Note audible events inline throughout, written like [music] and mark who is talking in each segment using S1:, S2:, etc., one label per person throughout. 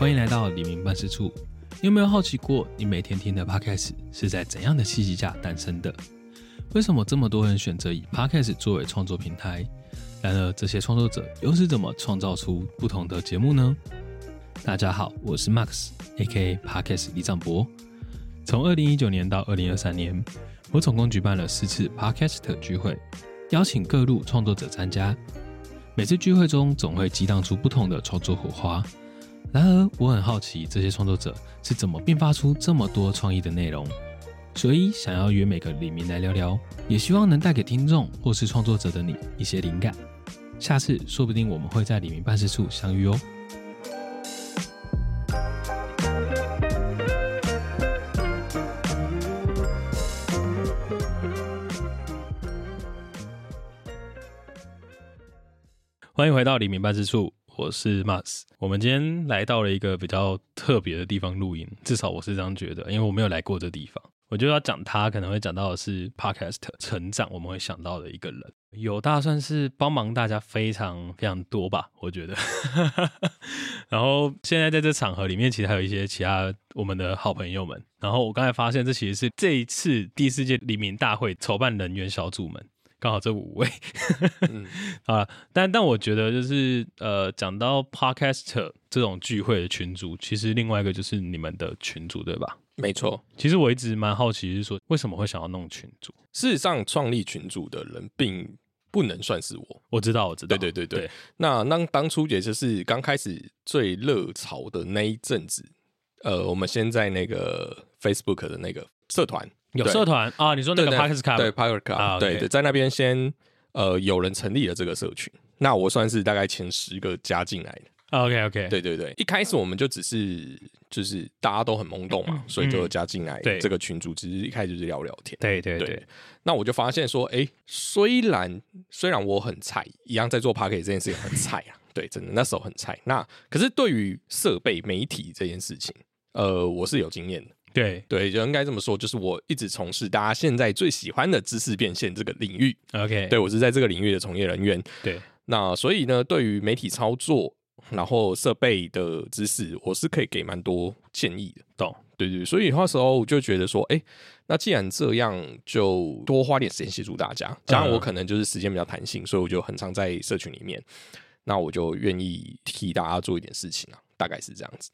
S1: 欢迎来到黎明办事处。你有没有好奇过，你每天听的 Podcast 是在怎样的契机下诞生的？为什么这么多人选择以 Podcast 作为创作平台？然而，这些创作者又是怎么创造出不同的节目呢？大家好，我是 Max，A.K.A. Podcast 李长博。从二零一九年到二零二三年，我总共举办了四次 Podcast 聚会，邀请各路创作者参加。每次聚会中，总会激荡出不同的创作火花。然而，我很好奇这些创作者是怎么并发出这么多创意的内容，所以想要约每个李明来聊聊，也希望能带给听众或是创作者的你一些灵感。下次说不定我们会在李明办事处相遇哦。欢迎回到李明办事处，我是 Mas。我们今天来到了一个比较特别的地方录音，至少我是这样觉得，因为我没有来过这地方。我就要讲他，可能会讲到的是 Podcast 成长，我们会想到的一个人，有大算是帮忙大家非常非常多吧，我觉得。[laughs] 然后现在在这场合里面，其实还有一些其他我们的好朋友们。然后我刚才发现，这其实是这一次第四届黎明大会筹办人员小组们。刚好这五位，[laughs] 啊，但但我觉得就是呃，讲到 podcast 这种聚会的群组，其实另外一个就是你们的群组，对吧？
S2: 没错，
S1: 其实我一直蛮好奇，是说为什么会想要弄群组？
S2: 事实上，创立群组的人并不能算是我。
S1: 我知道，我知道，
S2: 对对对对。那那当初也就是刚开始最热潮的那一阵子，呃，我们先在那个 Facebook 的那个社团。
S1: 有社团啊？你说那个 Parkers Club？
S2: 对 Parkers Club，对对，在那边先呃有人成立了这个社群，那我算是大概前十个加进来的。
S1: OK OK，
S2: 对对对，一开始我们就只是就是大家都很懵懂嘛，所以就加进来这个群组，只是一开始就是聊聊天。
S1: 对对对，
S2: 那我就发现说，哎，虽然虽然我很菜，一样在做 Parkers 这件事情很菜啊，对，真的那时候很菜。那可是对于设备媒体这件事情，呃，我是有经验的。
S1: 对
S2: 对，就应该这么说，就是我一直从事大家现在最喜欢的知识变现这个领域。
S1: OK，
S2: 对我是在这个领域的从业人员。
S1: 对，
S2: 那所以呢，对于媒体操作，然后设备的知识，我是可以给蛮多建议的。
S1: 懂？
S2: 对对，所以那时候我就觉得说，哎，那既然这样，就多花点时间协助大家。加上我可能就是时间比较弹性，所以我就很常在社群里面，那我就愿意替大家做一点事情啊，大概是这样子，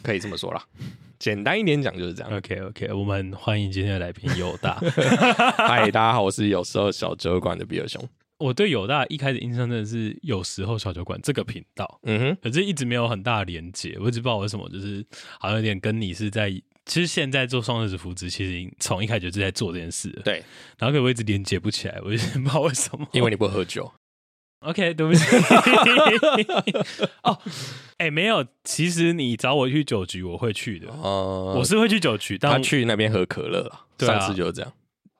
S2: 可以这么说啦。[laughs] 简单一点讲就是这样。
S1: OK OK，我们欢迎今天的来宾友大。[laughs]
S2: 嗨，大家好，我是有时候小酒馆的比尔熊。
S1: 我对友大一开始印象真的是有时候小酒馆这个频道，嗯哼，可是一直没有很大的连接。我一直不知道为什么，就是好像有点跟你是在，其实现在做双日子扶植，其实从一开始就是在做这件事。
S2: 对，
S1: 然后可我一直连接不起来，我就不知道为什么。
S2: 因为你不喝酒。
S1: OK，对不起。[laughs] 哦，哎，没有，其实你找我去酒局，我会去的。哦，我是会去酒局，
S2: 他去那边喝可乐上次就是这样，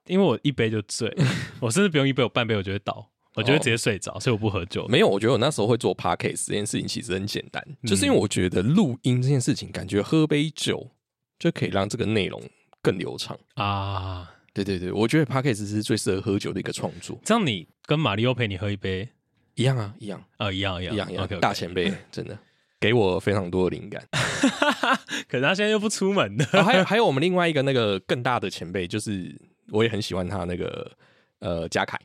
S1: 因为我一杯就醉，我甚至不用一杯，我半杯我就会倒，我就会直接睡着，所以我不喝酒。
S2: 没有，我觉得我那时候会做 podcast 这件事情其实很简单，就是因为我觉得录音这件事情，感觉喝杯酒就可以让这个内容更流畅啊。对对对，我觉得 podcast 是最适合喝酒的一个创作。
S1: 这样，你跟马里奥陪你喝一杯。
S2: 一样啊，一样
S1: 啊，一样一样
S2: 一样一样，大前辈真的 [laughs] 给我非常多的灵感。[laughs]
S1: 可是他现在又不出门的。
S2: 还有还有，我们另外一个那个更大的前辈，就是我也很喜欢他那个呃嘉凯。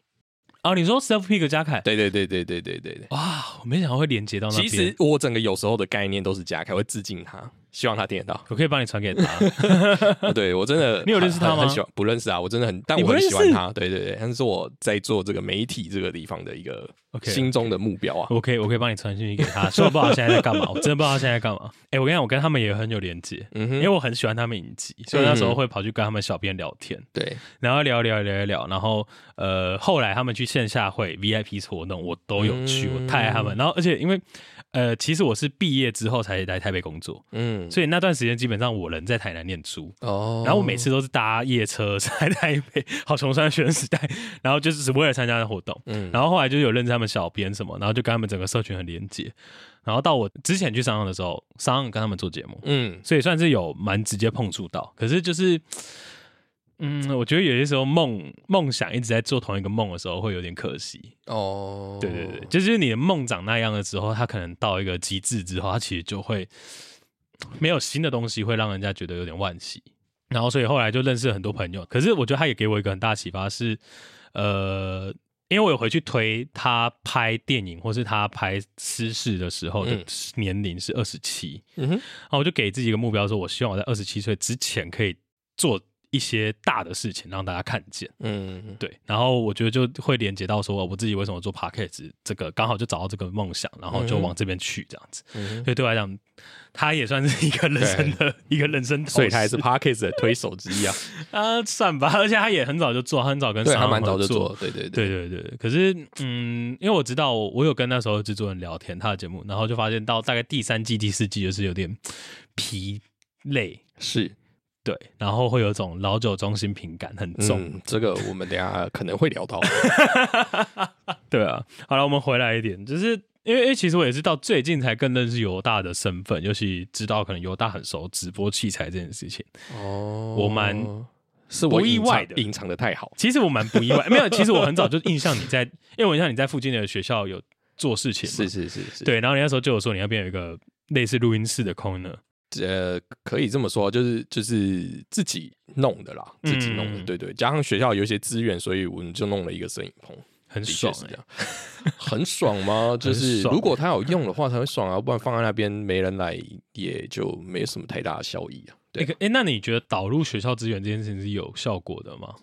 S1: 哦，你说 Self Pick 嘉凯？
S2: 对对对对对对对对。
S1: 哇，我没想到会连接到那
S2: 其实我整个有时候的概念都是嘉凯，会致敬他。希望他听得到，
S1: 我可以帮你传给他。[laughs]
S2: 对我真的，[laughs]
S1: 你有认识他吗？
S2: 很喜欢，不认识啊，我真的很，但我很喜欢他。对对对，他是我在做这个媒体这个地方的一个心中的目标啊。
S1: 我可以，我可以帮你传讯息给他，说我不知道现在在干嘛，[laughs] 我真的不知道现在在干嘛。哎，我跟你讲，我跟他们也很有连接，因为我很喜欢他们影集，所以那时候会跑去跟他们小编聊天。
S2: 对，
S1: 然后聊聊聊聊，然后呃，后来他们去线下会 VIP 活动，我都有去，我太爱他们。然后而且因为。呃，其实我是毕业之后才来台北工作，嗯，所以那段时间基本上我人在台南念书，哦，然后我每次都是搭夜车在台北，好穷酸学生时代，然后就是只为了参加的活动，嗯，然后后来就有认识他们小编什么，然后就跟他们整个社群很连接，然后到我之前去商场的时候，商场跟他们做节目，嗯，所以算是有蛮直接碰触到，可是就是。嗯，我觉得有些时候梦梦想一直在做同一个梦的时候，会有点可惜哦。对对对，就是你的梦长那样的时候，它可能到一个极致之后，它其实就会没有新的东西会让人家觉得有点惋惜。然后所以后来就认识了很多朋友，可是我觉得他也给我一个很大启发是，呃。因为我有回去推他拍电影或是他拍私事的时候的年龄是二十七，然后我就给自己一个目标，说我希望我在二十七岁之前可以做。一些大的事情让大家看见，嗯，对，然后我觉得就会连接到说我自己为什么做 podcast 这个刚好就找到这个梦想，然后就往这边去这样子，所以对我来讲，他也算是一个人生的 [laughs] 一个人生，
S2: 所以他也是 podcast 的推手之一啊，[laughs]
S1: 啊，算吧，而且他也很早就做，他很早跟他
S2: 蛮早就
S1: 做，
S2: 对。对
S1: 对对对，可是嗯，因为我知道我有跟那时候制作人聊天他的节目，然后就发现到大概第三季第四季就是有点疲累，
S2: 是。
S1: 对，然后会有种老酒中心品感很重，
S2: 这个我们等下可能会聊到。[laughs]
S1: 对啊，好了，我们回来一点，就是因为，其实我也是到最近才更认识犹大的身份，尤其知道可能犹大很熟直播器材这件事情。哦，我蛮
S2: 是
S1: 不意外的，
S2: 隐藏的太好。
S1: 其实我蛮不意外，[laughs] 没有，其实我很早就印象你在，因为我印象你在附近的学校有做事情，
S2: 是是是是，
S1: 对，然后你那时候就有说你那边有一个类似录音室的空呢。
S2: 呃，可以这么说，就是就是自己弄的啦，自己弄的，对对。加上学校有一些资源，所以我们就弄了一个摄影棚，
S1: 很爽，
S2: 这样很爽吗？[laughs] 就是如果他有用的话才会爽啊，不然放在那边没人来，也就没什么太大的效益啊。对，
S1: 哎，那你觉得导入学校资源这件事情是有效果的吗？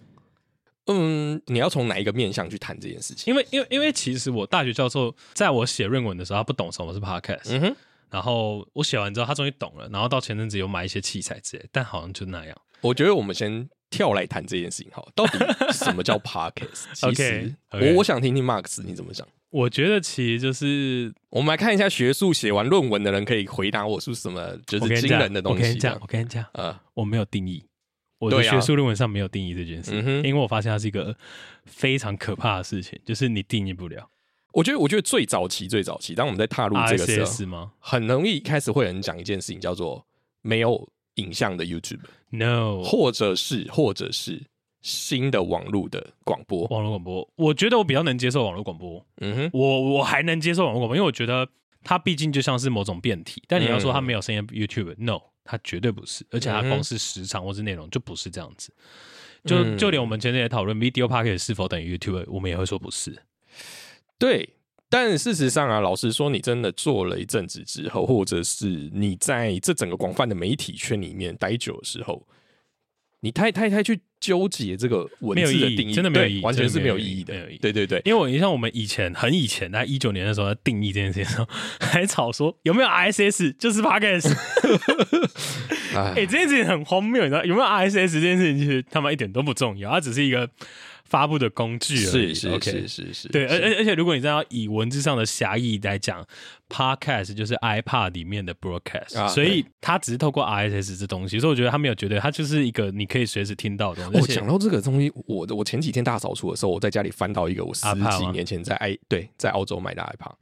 S2: 嗯，你要从哪一个面向去谈这件事情？
S1: 因为因为因为其实我大学教授在我写论文的时候，他不懂什么是 podcast。嗯哼。然后我写完之后，他终于懂了。然后到前阵子有买一些器材之类，但好像就那样。
S2: 我觉得我们先跳来谈这件事情，好，到底什么叫 podcast？[laughs] 其实我我想听听 Max 你怎么讲。
S1: 我觉得其实就是
S2: 我们来看一下学术写完论文的人可以回答我是什么，就是惊人的东西。
S1: 我跟你讲，我跟你讲，呃，我没有定义，我的学术论文上没有定义这件事，因为我发现它是一个非常可怕的事情，就是你定义不了。
S2: 我觉得，我觉得最早期、最早期，当我们在踏入这个时候，很容易开始会有人讲一件事情，叫做没有影像的 YouTube，No，或者是或者是新的网络的广播，
S1: 网络广播。我觉得我比较能接受网络广播，嗯哼，我我还能接受网络广播，因为我觉得它毕竟就像是某种变体。但你要说它没有声音 YouTube，No，它绝对不是，而且它光是时长或是内容就不是这样子。就就连我们前天也讨论 Video Packet 是否等于 YouTube，我们也会说不是。
S2: 对，但事实上啊，老实说，你真的做了一阵子之后，或者是你在这整个广泛的媒体圈里面待久的时候，你太太太去纠结这个文字的定义，
S1: 真的没有意义，
S2: 完全是没有意义的。对对对，
S1: 因为我印象我们以前很以前，在一九年的时候在定义这件事情时候，还吵说有没有 RSS 就是 Podcast。[laughs] 哎，这件事情很荒谬，你知道有没有 RSS 这件事情其实他妈一点都不重要，它只是一个。发布的工具
S2: 是是是是是，
S1: 对，而而而且如果你真要以文字上的狭义来讲，podcast 就是 iPad 里面的 broadcast，所以它只是透过 RSS 这东西，所以我觉得它没有绝对，它就是一个你可以随时听到的东西。
S2: 我讲到这个东西，我我前几天大扫除的时候，我在家里翻到一个我十几年前在 i 对在澳洲买的 iPad，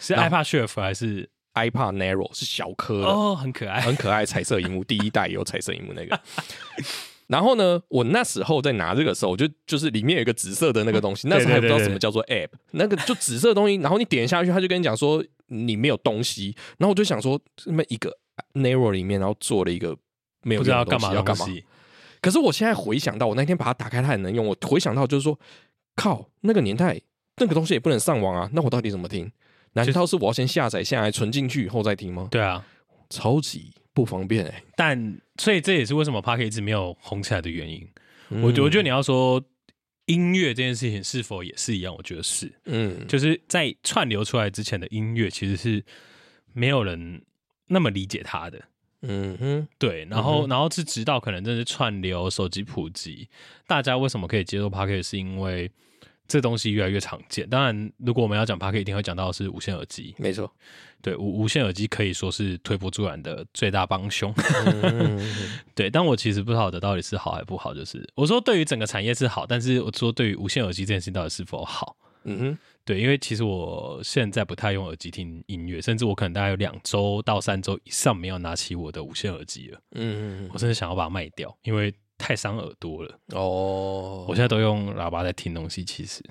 S1: 是 iPad Chef 还是
S2: ？iPad narrow？是小颗的。
S1: 哦，很可爱，
S2: 很可爱，彩色荧幕，第一代有彩色荧幕那个。[laughs] 然后呢，我那时候在拿这个时候，我就就是里面有一个紫色的那个东西，那时候还不知道什么叫做 App，那个就紫色的东西。然后你点下去，他就跟你讲说你没有东西。然后我就想说，这么一个 Narrow 里面，然后做了一个没有
S1: 不知道干嘛
S2: 要干嘛。可是我现在回想到，我那天把它打开，它也能用。我回想到就是说，靠，那个年代那个东西也不能上网啊，那我到底怎么听？难道是我要先下载下来存进去以后再听吗？
S1: 对啊，
S2: 超级。不方便哎，
S1: 但所以这也是为什么 p a r k 一直没有红起来的原因。我我觉得你要说音乐这件事情是否也是一样，我觉得是，嗯，就是在串流出来之前的音乐其实是没有人那么理解它的，嗯哼，对，然后然后是直到可能真是串流手机普及，大家为什么可以接受 p a r k 是因为。这东西越来越常见。当然，如果我们要讲 p a r k 一定会讲到是无线耳机。
S2: 没错，
S1: 对无无线耳机可以说是推波助澜的最大帮凶。[laughs] 对，但我其实不晓得到底是好还是不好。就是我说对于整个产业是好，但是我说对于无线耳机这件事情到底是否好？嗯哼，对，因为其实我现在不太用耳机听音乐，甚至我可能大概有两周到三周以上没有拿起我的无线耳机了。嗯嗯，我甚至想要把它卖掉，因为。太伤耳朵了哦！我现在都用喇叭在听东西，其实，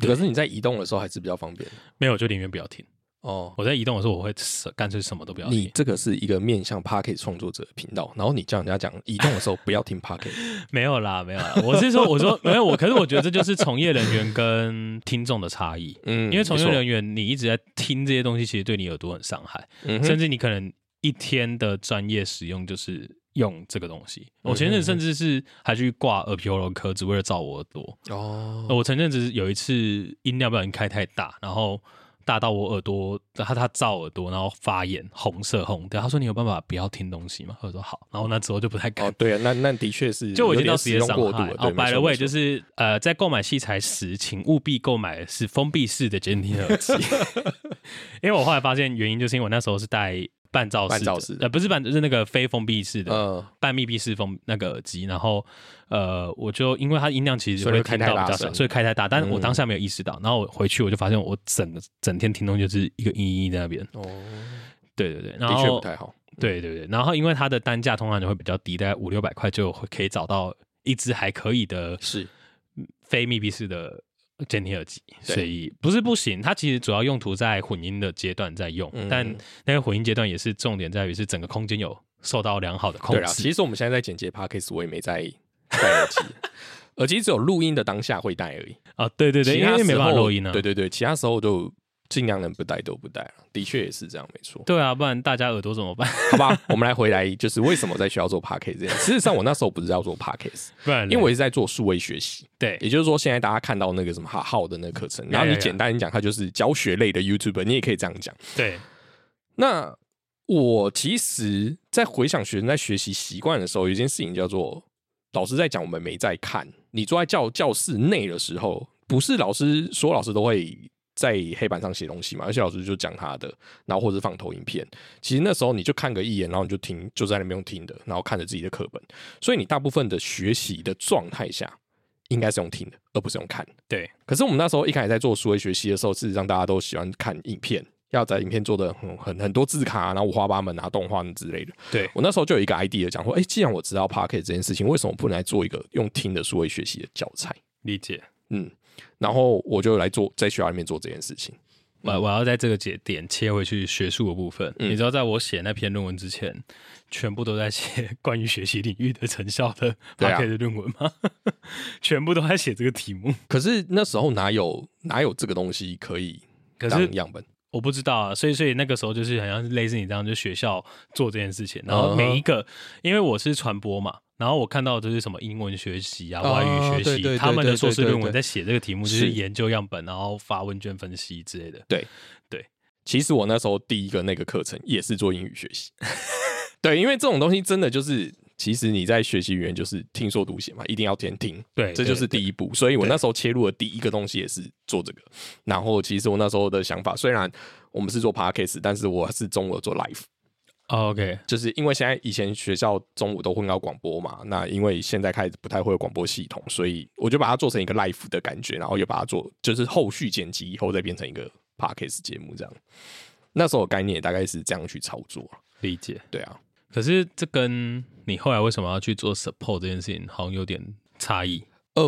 S2: 可是你在移动的时候还是比较方便。
S1: 没有，就宁愿不要听哦，我在移动的时候，我会干脆什么都不要听。
S2: 你这个是一个面向 p a r k e t 创作者的频道，然后你叫人家讲移动的时候不要听 p a r k e t
S1: 没有啦，没有啦。我是说，我说 [laughs] 没有我，可是我觉得这就是从业人员跟听众的差异。嗯，因为从业人员你一直在听这些东西，其实对你耳朵很伤害，甚至你可能一天的专业使用就是用这个东西。我前阵甚至是还去挂耳鼻喉咙科，只为了照我耳朵。哦，我前阵子有一次音量不小心开太大，然后。大到我耳朵，他他照耳朵，然后发炎，红色红的。他说：“你有办法不要听东西吗？”我说：“好。”然后那之后就不太敢。
S2: 哦，对啊，那那的确是，[laughs]
S1: 就我已经到
S2: 使用过度了。哦，
S1: 摆了位就是呃，在购买器材时，请务必购买是封闭式的监听耳机，[laughs] 因为我后来发现原因就是因为我那时候是戴。半罩式的，呃，不是半，是那个非封闭式的，半密闭式封那个耳机。然后，呃，我就因为它音量其实会听到比较少，所以开太大。但是我当下没有意识到。然后我回去我就发现，我整个整天听东西就是一个嘤嘤在那边。哦，对对对，然后
S2: 不太好。
S1: 对对对，然后因为它的单价通常就会比较低，大概五六百块就会可以找到一只还可以的，
S2: 是
S1: 非密闭式的。监听耳机，所以不是不行。它其实主要用途在混音的阶段在用，但那个混音阶段也是重点在于是整个空间有受到良好的控制。
S2: 其实我们现在在剪接 podcast，我也没在戴耳机，[laughs] 耳机只有录音的当下会戴而已。
S1: 啊，对对对，因为没办法录音啊。
S2: 对对对，其他时候就。尽量能不戴都不戴了，的确也是这样，没错。
S1: 对啊，不然大家耳朵怎么办？[laughs]
S2: 好吧，我们来回来，就是为什么在学校做 p a r k a s 这件事 [laughs] 实上，我那时候不是要做 p a r k a s
S1: 不然
S2: 因为我是在做数位学习。
S1: 对，
S2: 也就是说，现在大家看到那个什么哈号的那个课程，然后你简单讲，它就是教学类的 YouTube，你也可以这样讲。
S1: 对。
S2: 那我其实，在回想学生在学习习惯的时候，有一件事情叫做老师在讲，我们没在看。你坐在教教室内的时候，不是老师说老师都会。在黑板上写东西嘛，而且老师就讲他的，然后或者放投影片。其实那时候你就看个一眼，然后你就听，就在那边用听的，然后看着自己的课本。所以你大部分的学习的状态下，应该是用听的，而不是用看。
S1: 对。
S2: 可是我们那时候一开始在做数位学习的时候，事实上大家都喜欢看影片，要在影片做的很很很多字卡，然后五花八门啊，动画之类的。
S1: 对
S2: 我那时候就有一个 idea 讲说，哎，既然我知道 p a r k e t 这件事情，为什么不能来做一个用听的数位学习的教材？
S1: 理解。
S2: 嗯。然后我就来做，在学校里面做这件事情。
S1: 我我要在这个节点切回去学术的部分。你知道，在我写那篇论文之前，全部都在写 [laughs] 关于学习领域的成效的 p a 的论文吗？[laughs] 全部都在写这个题目。
S2: 可是那时候哪有哪有这个东西可以当样本？
S1: 我不知道啊。所以所以那个时候就是好像是类似你这样，就学校做这件事情，然后每一个，因为我是传播嘛。然后我看到就是什么英文学习啊、外语学习，他们的硕士论文在写这个题目，就是研究样本，然后发问卷分析之类的。
S2: 对
S1: 对，
S2: 其实我那时候第一个那个课程也是做英语学习。[laughs] 对，因为这种东西真的就是，其实你在学习语言就是听说读写嘛，一定要先听。
S1: 对，
S2: 这就是第一步。所以我那时候切入的第一个东西也是做这个。然后其实我那时候的想法，虽然我们是做 podcast，但是我是中午做 live。
S1: OK，
S2: 就是因为现在以前学校中午都会搞广播嘛，那因为现在开始不太会有广播系统，所以我就把它做成一个 live 的感觉，然后又把它做，就是后续剪辑以后再变成一个 podcast 节目这样。那时候概念大概是这样去操作，
S1: 理解。
S2: 对啊，
S1: 可是这跟你后来为什么要去做 support 这件事情好像有点差异。
S2: 呃，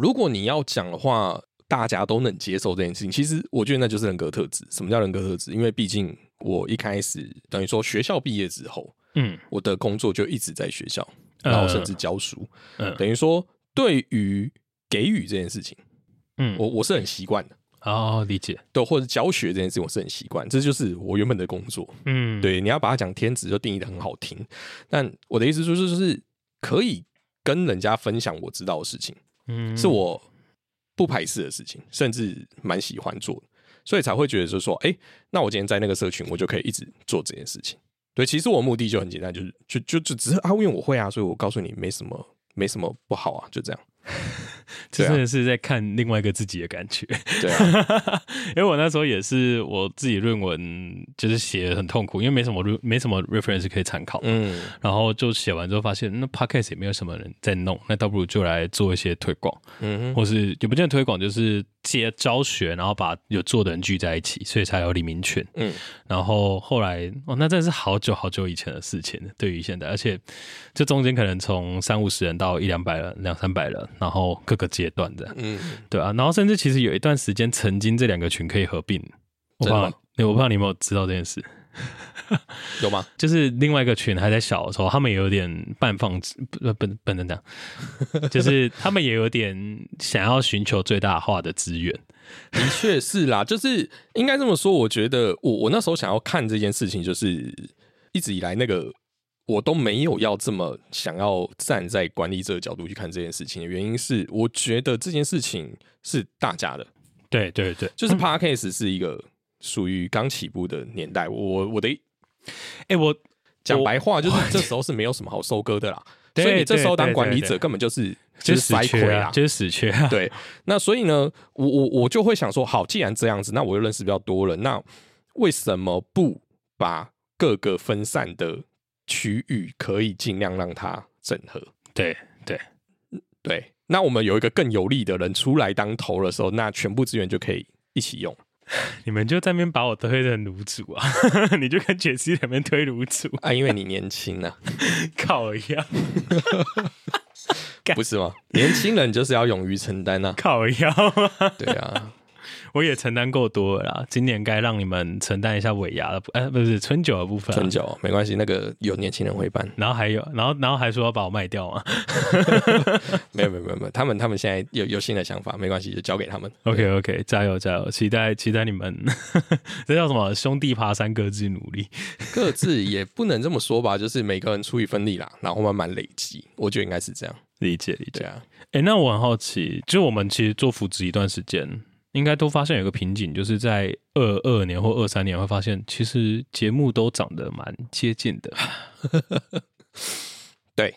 S2: 如果你要讲的话，大家都能接受这件事情，其实我觉得那就是人格特质。什么叫人格特质？因为毕竟。我一开始等于说学校毕业之后，嗯，我的工作就一直在学校，然后甚至教书，嗯，等于说对于给予这件事情，嗯，我我是很习惯的，
S1: 哦，理解，
S2: 对，或者教学这件事情我是很习惯，这就是我原本的工作，嗯，对，你要把它讲天职就定义的很好听，但我的意思就是就是可以跟人家分享我知道的事情，嗯，是我不排斥的事情，甚至蛮喜欢做的。所以才会觉得就是说，哎，那我今天在那个社群，我就可以一直做这件事情。对，其实我目的就很简单，就是就就就只是啊，因为我会啊，所以我告诉你，没什么，没什么不好啊，就这样。
S1: 真的是在看另外一个自己的感觉，
S2: 对啊，
S1: 因为我那时候也是我自己论文就是写很痛苦，因为没什么没什么 reference 可以参考，嗯，然后就写完之后发现那 podcast 也没有什么人在弄，那倒不如就来做一些推广，嗯，或是也不见得推广，就是接教学，然后把有做的人聚在一起，所以才有李明权，嗯，然后后来哦，那真的是好久好久以前的事情，对于现在，而且这中间可能从三五十人到一两百人、两三百人。然后各个阶段的，嗯，对啊，然后甚至其实有一段时间，曾经这两个群可以合并，我忘了，哎，我不知道你有没有知道这件事，[laughs]
S2: 有吗？
S1: 就是另外一个群还在小的时候，他们也有点半放置，不不不能这样，[laughs] 就是他们也有点想要寻求最大化的资源。
S2: 的确是啦，就是应该这么说。我觉得我我那时候想要看这件事情，就是一直以来那个我都没有要这么想要站在管理者的角度去看这件事情的原因是，我觉得这件事情是大家的。
S1: 对对对，
S2: 就是 Parkcase 是一个属于刚起步的年代。我我的
S1: 哎，我
S2: 讲白话就是这时候是没有什么好收割的啦。[laughs] 所以你这时候当管理者根本就是
S1: 就是
S2: 死缺
S1: 啊，就是死缺。
S2: 对，[laughs] 那所以呢，我我我就会想说，好，既然这样子，那我又认识比较多了，那为什么不把各个分散的区域可以尽量让它整合？
S1: 对对
S2: 对，那我们有一个更有利的人出来当头的时候，那全部资源就可以一起用。[laughs]
S1: 你们就在那边把我推成卤煮啊！[laughs] 你就跟杰西那边推卤煮
S2: 啊，因为你年轻啊，[laughs]
S1: 靠一样，
S2: 不是吗？年轻人就是要勇于承担啊，
S1: 靠一样，
S2: 对啊。
S1: 我也承担够多了啦，今年该让你们承担一下尾牙的，哎，不是春酒的部分。
S2: 春酒没关系，那个有年轻人会办。
S1: 然后还有，然后然后还说要把我卖掉吗？[laughs]
S2: 没有没有没有没有，他们他们现在有有新的想法，没关系，就交给他们。
S1: OK OK，加油加油，期待期待你们，[laughs] 这叫什么？兄弟爬山各自努力，[laughs]
S2: 各自也不能这么说吧，就是每个人出一份力啦，然后慢慢累积，我觉得应该是这样。
S1: 理解理解
S2: 啊。
S1: 哎，那我很好奇，就我们其实做扶植一段时间。应该都发现有个瓶颈，就是在二二年或二三年会发现，其实节目都长得蛮接近的。[laughs]
S2: 对，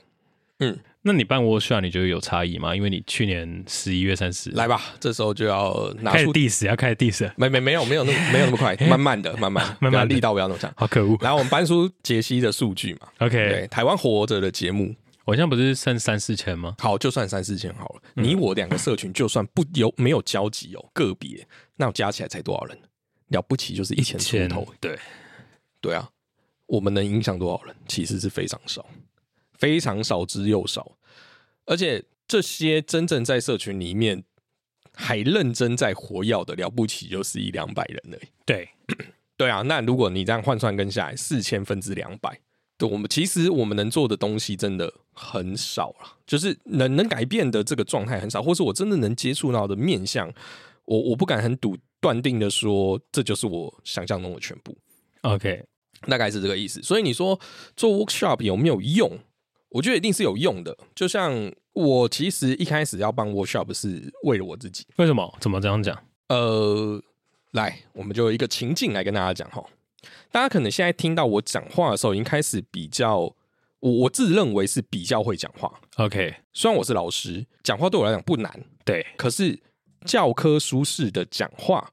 S2: 嗯，
S1: 那你办 workshop 你觉得有差异吗？因为你去年十一月三十
S2: 来吧，这时候就要拿出
S1: diss，要开始 diss，
S2: 没没没有没有那么没有那么快，[laughs] 慢慢的慢慢 [laughs]
S1: 慢慢
S2: 力道不要那么强，
S1: 好可恶。
S2: 来，我们搬出杰西的数据嘛
S1: ，OK，对
S2: 台湾活着的节目。
S1: 我现在不是剩三四千吗？
S2: 好，就算三四千好了。你我两个社群，就算不有没有交集哦，个别，那加起来才多少人？了不起就是一千出头。
S1: 对，
S2: 对啊，我们能影响多少人？其实是非常少，非常少之又少。而且这些真正在社群里面还认真在活跃的，了不起就是一两百人已。
S1: 对，[clears throat]
S2: 对啊。那如果你这样换算跟下来，四千分之两百。我们其实我们能做的东西真的很少了，就是能能改变的这个状态很少，或是我真的能接触到的面相，我我不敢很笃断定的说，这就是我想象中的全部。
S1: OK，
S2: 大概是这个意思。所以你说做 workshop 有没有用？我觉得一定是有用的。就像我其实一开始要办 workshop 是为了我自己。
S1: 为什么？怎么这样讲？
S2: 呃，来，我们就一个情境来跟大家讲哈。大家可能现在听到我讲话的时候，已经开始比较，我我自认为是比较会讲话。
S1: OK，
S2: 虽然我是老师，讲话对我来讲不难，
S1: 对。
S2: 可是教科书式的讲话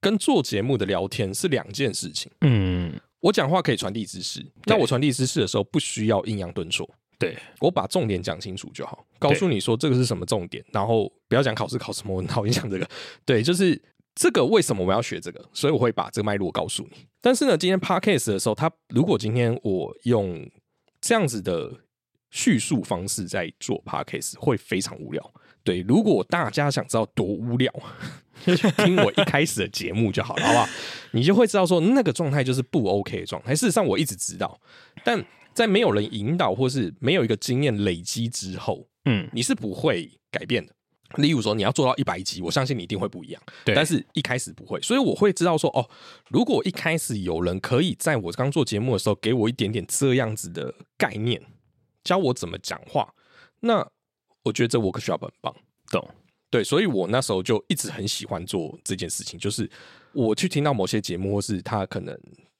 S2: 跟做节目的聊天是两件事情。嗯，我讲话可以传递知识，那我传递知识的时候不需要阴阳顿挫。
S1: 对
S2: 我把重点讲清楚就好，告诉你说这个是什么重点，然后不要讲考试考什么，我讨厌讲这个。对，就是。这个为什么我要学这个？所以我会把这个脉络告诉你。但是呢，今天 podcast 的时候，他如果今天我用这样子的叙述方式在做 podcast，会非常无聊。对，如果大家想知道多无聊，就 [laughs] 听我一开始的节目就好了，好不好？你就会知道说那个状态就是不 OK 的状态。事实上，我一直知道，但在没有人引导或是没有一个经验累积之后，嗯，你是不会改变的。例如说，你要做到一百集，我相信你一定会不一样。
S1: 对，
S2: 但是一开始不会，所以我会知道说，哦，如果一开始有人可以在我刚做节目的时候给我一点点这样子的概念，教我怎么讲话，那我觉得这 workshop 很棒。
S1: 懂？
S2: 对，所以我那时候就一直很喜欢做这件事情，就是我去听到某些节目，或是他可能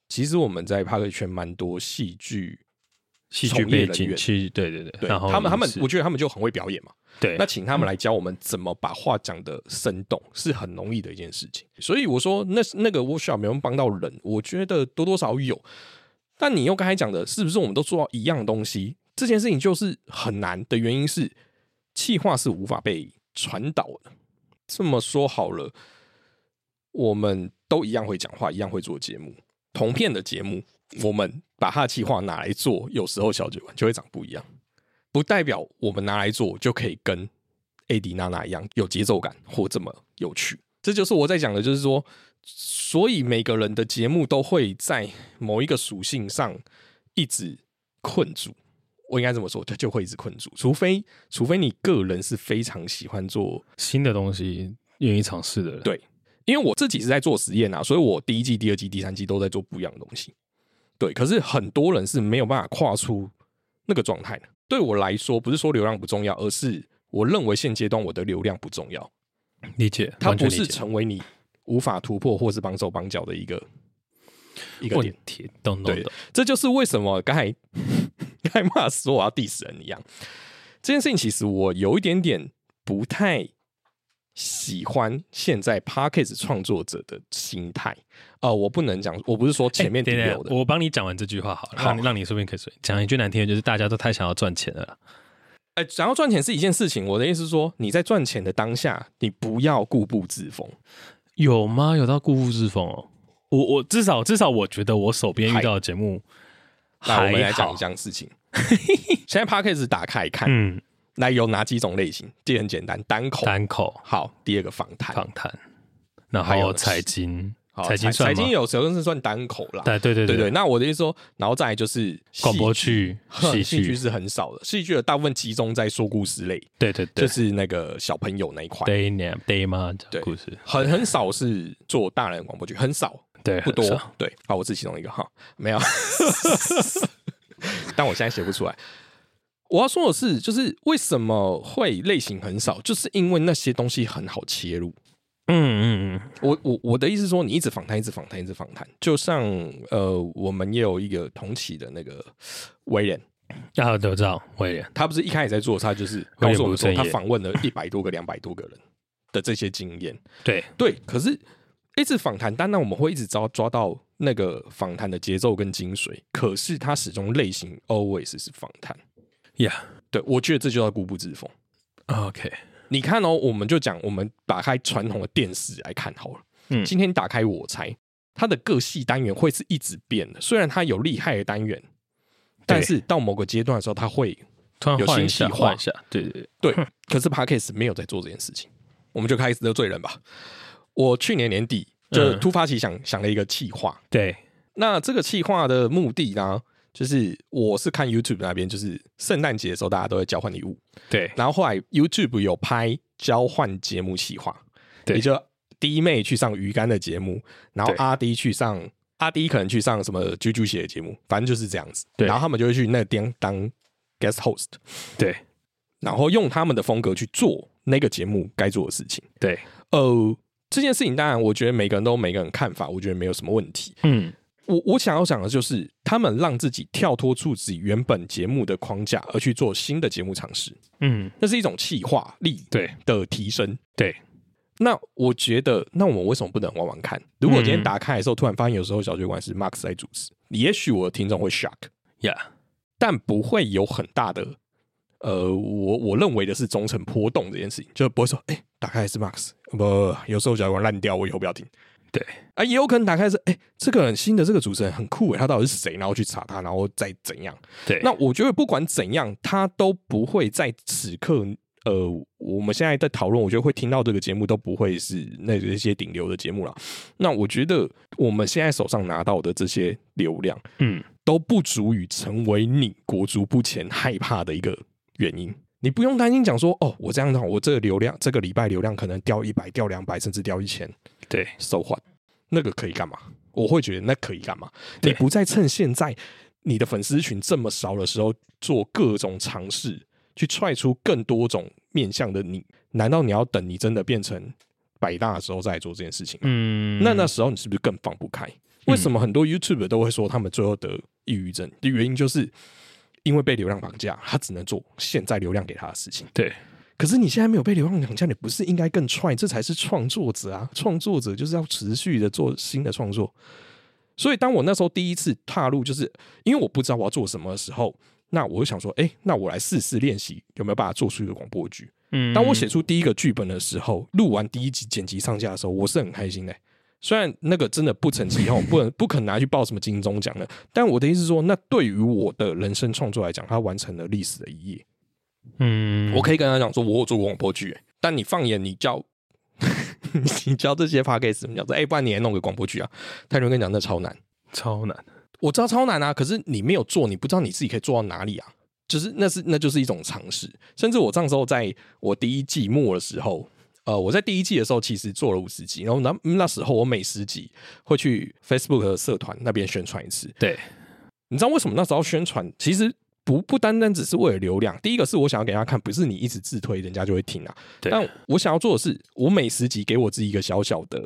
S2: 其实我们在 p a r 圈蛮多戏剧。
S1: 戏剧背景，其对对对，然后
S2: 他们他们，我觉得他们就很会表演嘛。
S1: 对，
S2: 那请他们来教我们怎么把话讲的生动，是很容易的一件事情。所以我说，那那个 workshop 没有帮到人，我觉得多多少有。但你又刚才讲的，是不是我们都做到一样东西？这件事情就是很难的原因是，气话是无法被传导的。这么说好了，我们都一样会讲话，一样会做节目，同片的节目。我们把它的计划拿来做，有时候小酒馆就会长不一样，不代表我们拿来做就可以跟 A 迪娜娜一样有节奏感或这么有趣。这就是我在讲的，就是说，所以每个人的节目都会在某一个属性上一直困住。我应该这么说，它就会一直困住，除非除非你个人是非常喜欢做
S1: 新的东西，愿意尝试的人。
S2: 对，因为我自己是在做实验啊，所以我第一季、第二季、第三季都在做不一样的东西。对，可是很多人是没有办法跨出那个状态的。对我来说，不是说流量不重要，而是我认为现阶段我的流量不重要。
S1: 理解，
S2: 它不是成为你无法突破或是绑手绑脚的一个一个点
S1: 问。题，懂懂懂。
S2: 这就是为什么刚才 [laughs] 刚才骂说我要 diss 人一样。这件事情其实我有一点点不太喜欢现在 p a c k a g e 创作者的心态。呃，我不能讲，我不是说前面
S1: 哎等等
S2: 顶流的，
S1: 我帮你讲完这句话好了，
S2: 好
S1: 让你让你说不定可以说讲一句难听的，就是大家都太想要赚钱了啦。
S2: 哎、想要赚钱是一件事情。我的意思是说，你在赚钱的当下，你不要固步自封。
S1: 有吗？有到固步自封哦？我我至少至少我觉得我手边遇到的节目
S2: 那我们来讲一，件事情。现在 p a c k a g e 打开看，
S1: 嗯，
S2: 来有哪几种类型？第一很简单，单口。
S1: 单口
S2: 好，第二个访谈。
S1: 访谈，然
S2: 还有
S1: 后财经，
S2: 好
S1: 财经
S2: 财经有时候是算单口啦。
S1: 对对对
S2: 对对，那我的意思说，然后再来就是
S1: 广播
S2: 戏剧，
S1: 剧、[laughs]
S2: 哼
S1: 戏剧，
S2: 是很少的，戏剧的大部分集中在说故事类，
S1: 对对对，
S2: 就是那个小朋友那一块
S1: ，day nap day 吗？讲
S2: 对
S1: 故事，
S2: 很很少是做大人广播剧，很少
S1: 对，
S2: 不多。对，好，我是其中一个哈，没有，[laughs] 但我现在写不出来。我要说的是，就是为什么会类型很少，就是因为那些东西很好切入。
S1: 嗯嗯嗯
S2: 我我我的意思是说，你一直访谈，一直访谈，一直访谈，就像呃，我们也有一个同期的那个威廉，
S1: 嗯，啊，对我知道威廉，
S2: 他不是一开始在做，他就是告诉我们说，他访问了一百多个、两百多个人的这些经验。
S1: 对，
S2: 对，可是一直访谈，当然我们会一直抓抓到那个访谈的节奏跟精髓，可是他始终类型 always 是访谈。
S1: 呀
S2: 对，我觉得这就叫固步自封。
S1: ，OK，
S2: 你看哦，我们就讲，我们打开传统的电视来看好了。
S1: 嗯
S2: 今天打开我猜，它的各系单元会是一直变的。虽然它有厉害的单元，但是到某个阶段的时候，它会
S1: 突然
S2: 有新计划
S1: 换一下，对对对，
S2: 对。可是 Parkes 没有在做这件事情，我们就开始得罪人吧。我去年年底就
S1: 嗯
S2: 突发奇想，想了一个企划。
S1: 对，
S2: 那这个企划的目的呢，就是我是看 YouTube 那边，就是圣诞节的时候大家都会交换礼物，
S1: 对
S2: 然后后来 YouTube 有拍交换节目企划，
S1: 对
S2: 也就弟妹去上鱼竿的节目，然后阿迪去上阿迪可能去上什么啾啾鞋的节目，反正就是这样子。
S1: 对
S2: 然后他们就会去那边当 guest host，
S1: 对
S2: 然后用他们的风格去做那个节目该做的事情。
S1: 对，
S2: 呃，这件事情当然，我觉得每个人都有每个人看法，我觉得没有什么问题。
S1: 嗯，
S2: 我我想要讲的就是，他们让自己跳脱出自己原本节目的框架，而去做新的节目尝试，
S1: 嗯，
S2: 那是一种气化力
S1: 对
S2: 的提升。
S1: 对，
S2: 那我觉得，那我们为什么不能玩玩看？如果今天
S1: 嗯
S2: 打开的时候，突然发现有时候小酒馆是 Max 在主持，也许我的听众会 shock，
S1: 呀，
S2: 但不会有很大的，呃，我我认为的是忠诚波动这件事情，就不会说，哎、打开是 Max，不，有时候小酒馆烂掉，我以后不要听。
S1: 对
S2: 啊，也有可能打开是，哎、这个人新的这个主持人很酷诶，他到底是谁？然后去查他，然后再怎样。
S1: 对，
S2: 那我觉得不管怎样，他都不会在此刻，呃，我们现在在讨论，我觉得会听到这个节目都不会是那一些顶流的节目了。那我觉得我们现在手上拿到的这些流量，
S1: 嗯，
S2: 都不足以成为你国足不前害怕的一个原因。你不用担心讲说，哦，我这样的话，我这个流量，这个礼拜流量可能掉一百、掉两百，甚至掉一千，
S1: 对
S2: 收换，那个可以干嘛？我会觉得那可以干嘛？你不再趁现在你的粉丝群这么少的时候，做各种尝试，去踹出更多种面向的你，难道你要等你真的变成百大的时候再来做这件事情吗？
S1: 嗯，
S2: 那那时候你是不是更放不开？为什么很多 YouTube 都会说他们最后得抑郁症？的原因就是因为被流量绑架，他只能做现在流量给他的事情。
S1: 对
S2: 可是你现在没有被流量绑架，你不是应该更踹？这才是创作者啊！创作者就是要持续的做新的创作。所以当我那时候第一次踏入，就是因为我不知道我要做什么的时候，那我就想说，哎、那我来试试练习有没有办法做出一个广播剧。
S1: 嗯，
S2: 当我写出第一个剧本的时候，录完第一集剪辑上架的时候，我是很开心的、虽然那个真的不成气候，[laughs] 不能不可能拿去报什么金钟奖的，但我的意思是说，那对于我的人生创作来讲，它完成了历史的一页。
S1: 嗯，
S2: 我可以跟他讲说，我有做过广播剧、欸但你放眼你叫 [laughs] 你教这些 podcast，你讲说，哎、不然你也弄个广播剧啊？泰伦跟你讲，那超难。
S1: 超难。
S2: 我知道超难啊，可是你没有做，你不知道你自己可以做到哪里啊。就是那是那就是一种尝试。甚至我上时候在我第一季末的时候，呃，我在第一季的时候其实做了五十集，然后那那时候我每十集会去 Facebook 的社团那边宣传一次。
S1: 对，
S2: 你知道为什么那时候宣传？其实不不单单只是为了流量，第一个是我想要给大家看，不是你一直自推人家就会听啊。但我想要做的是，我每十集给我自己一个小小的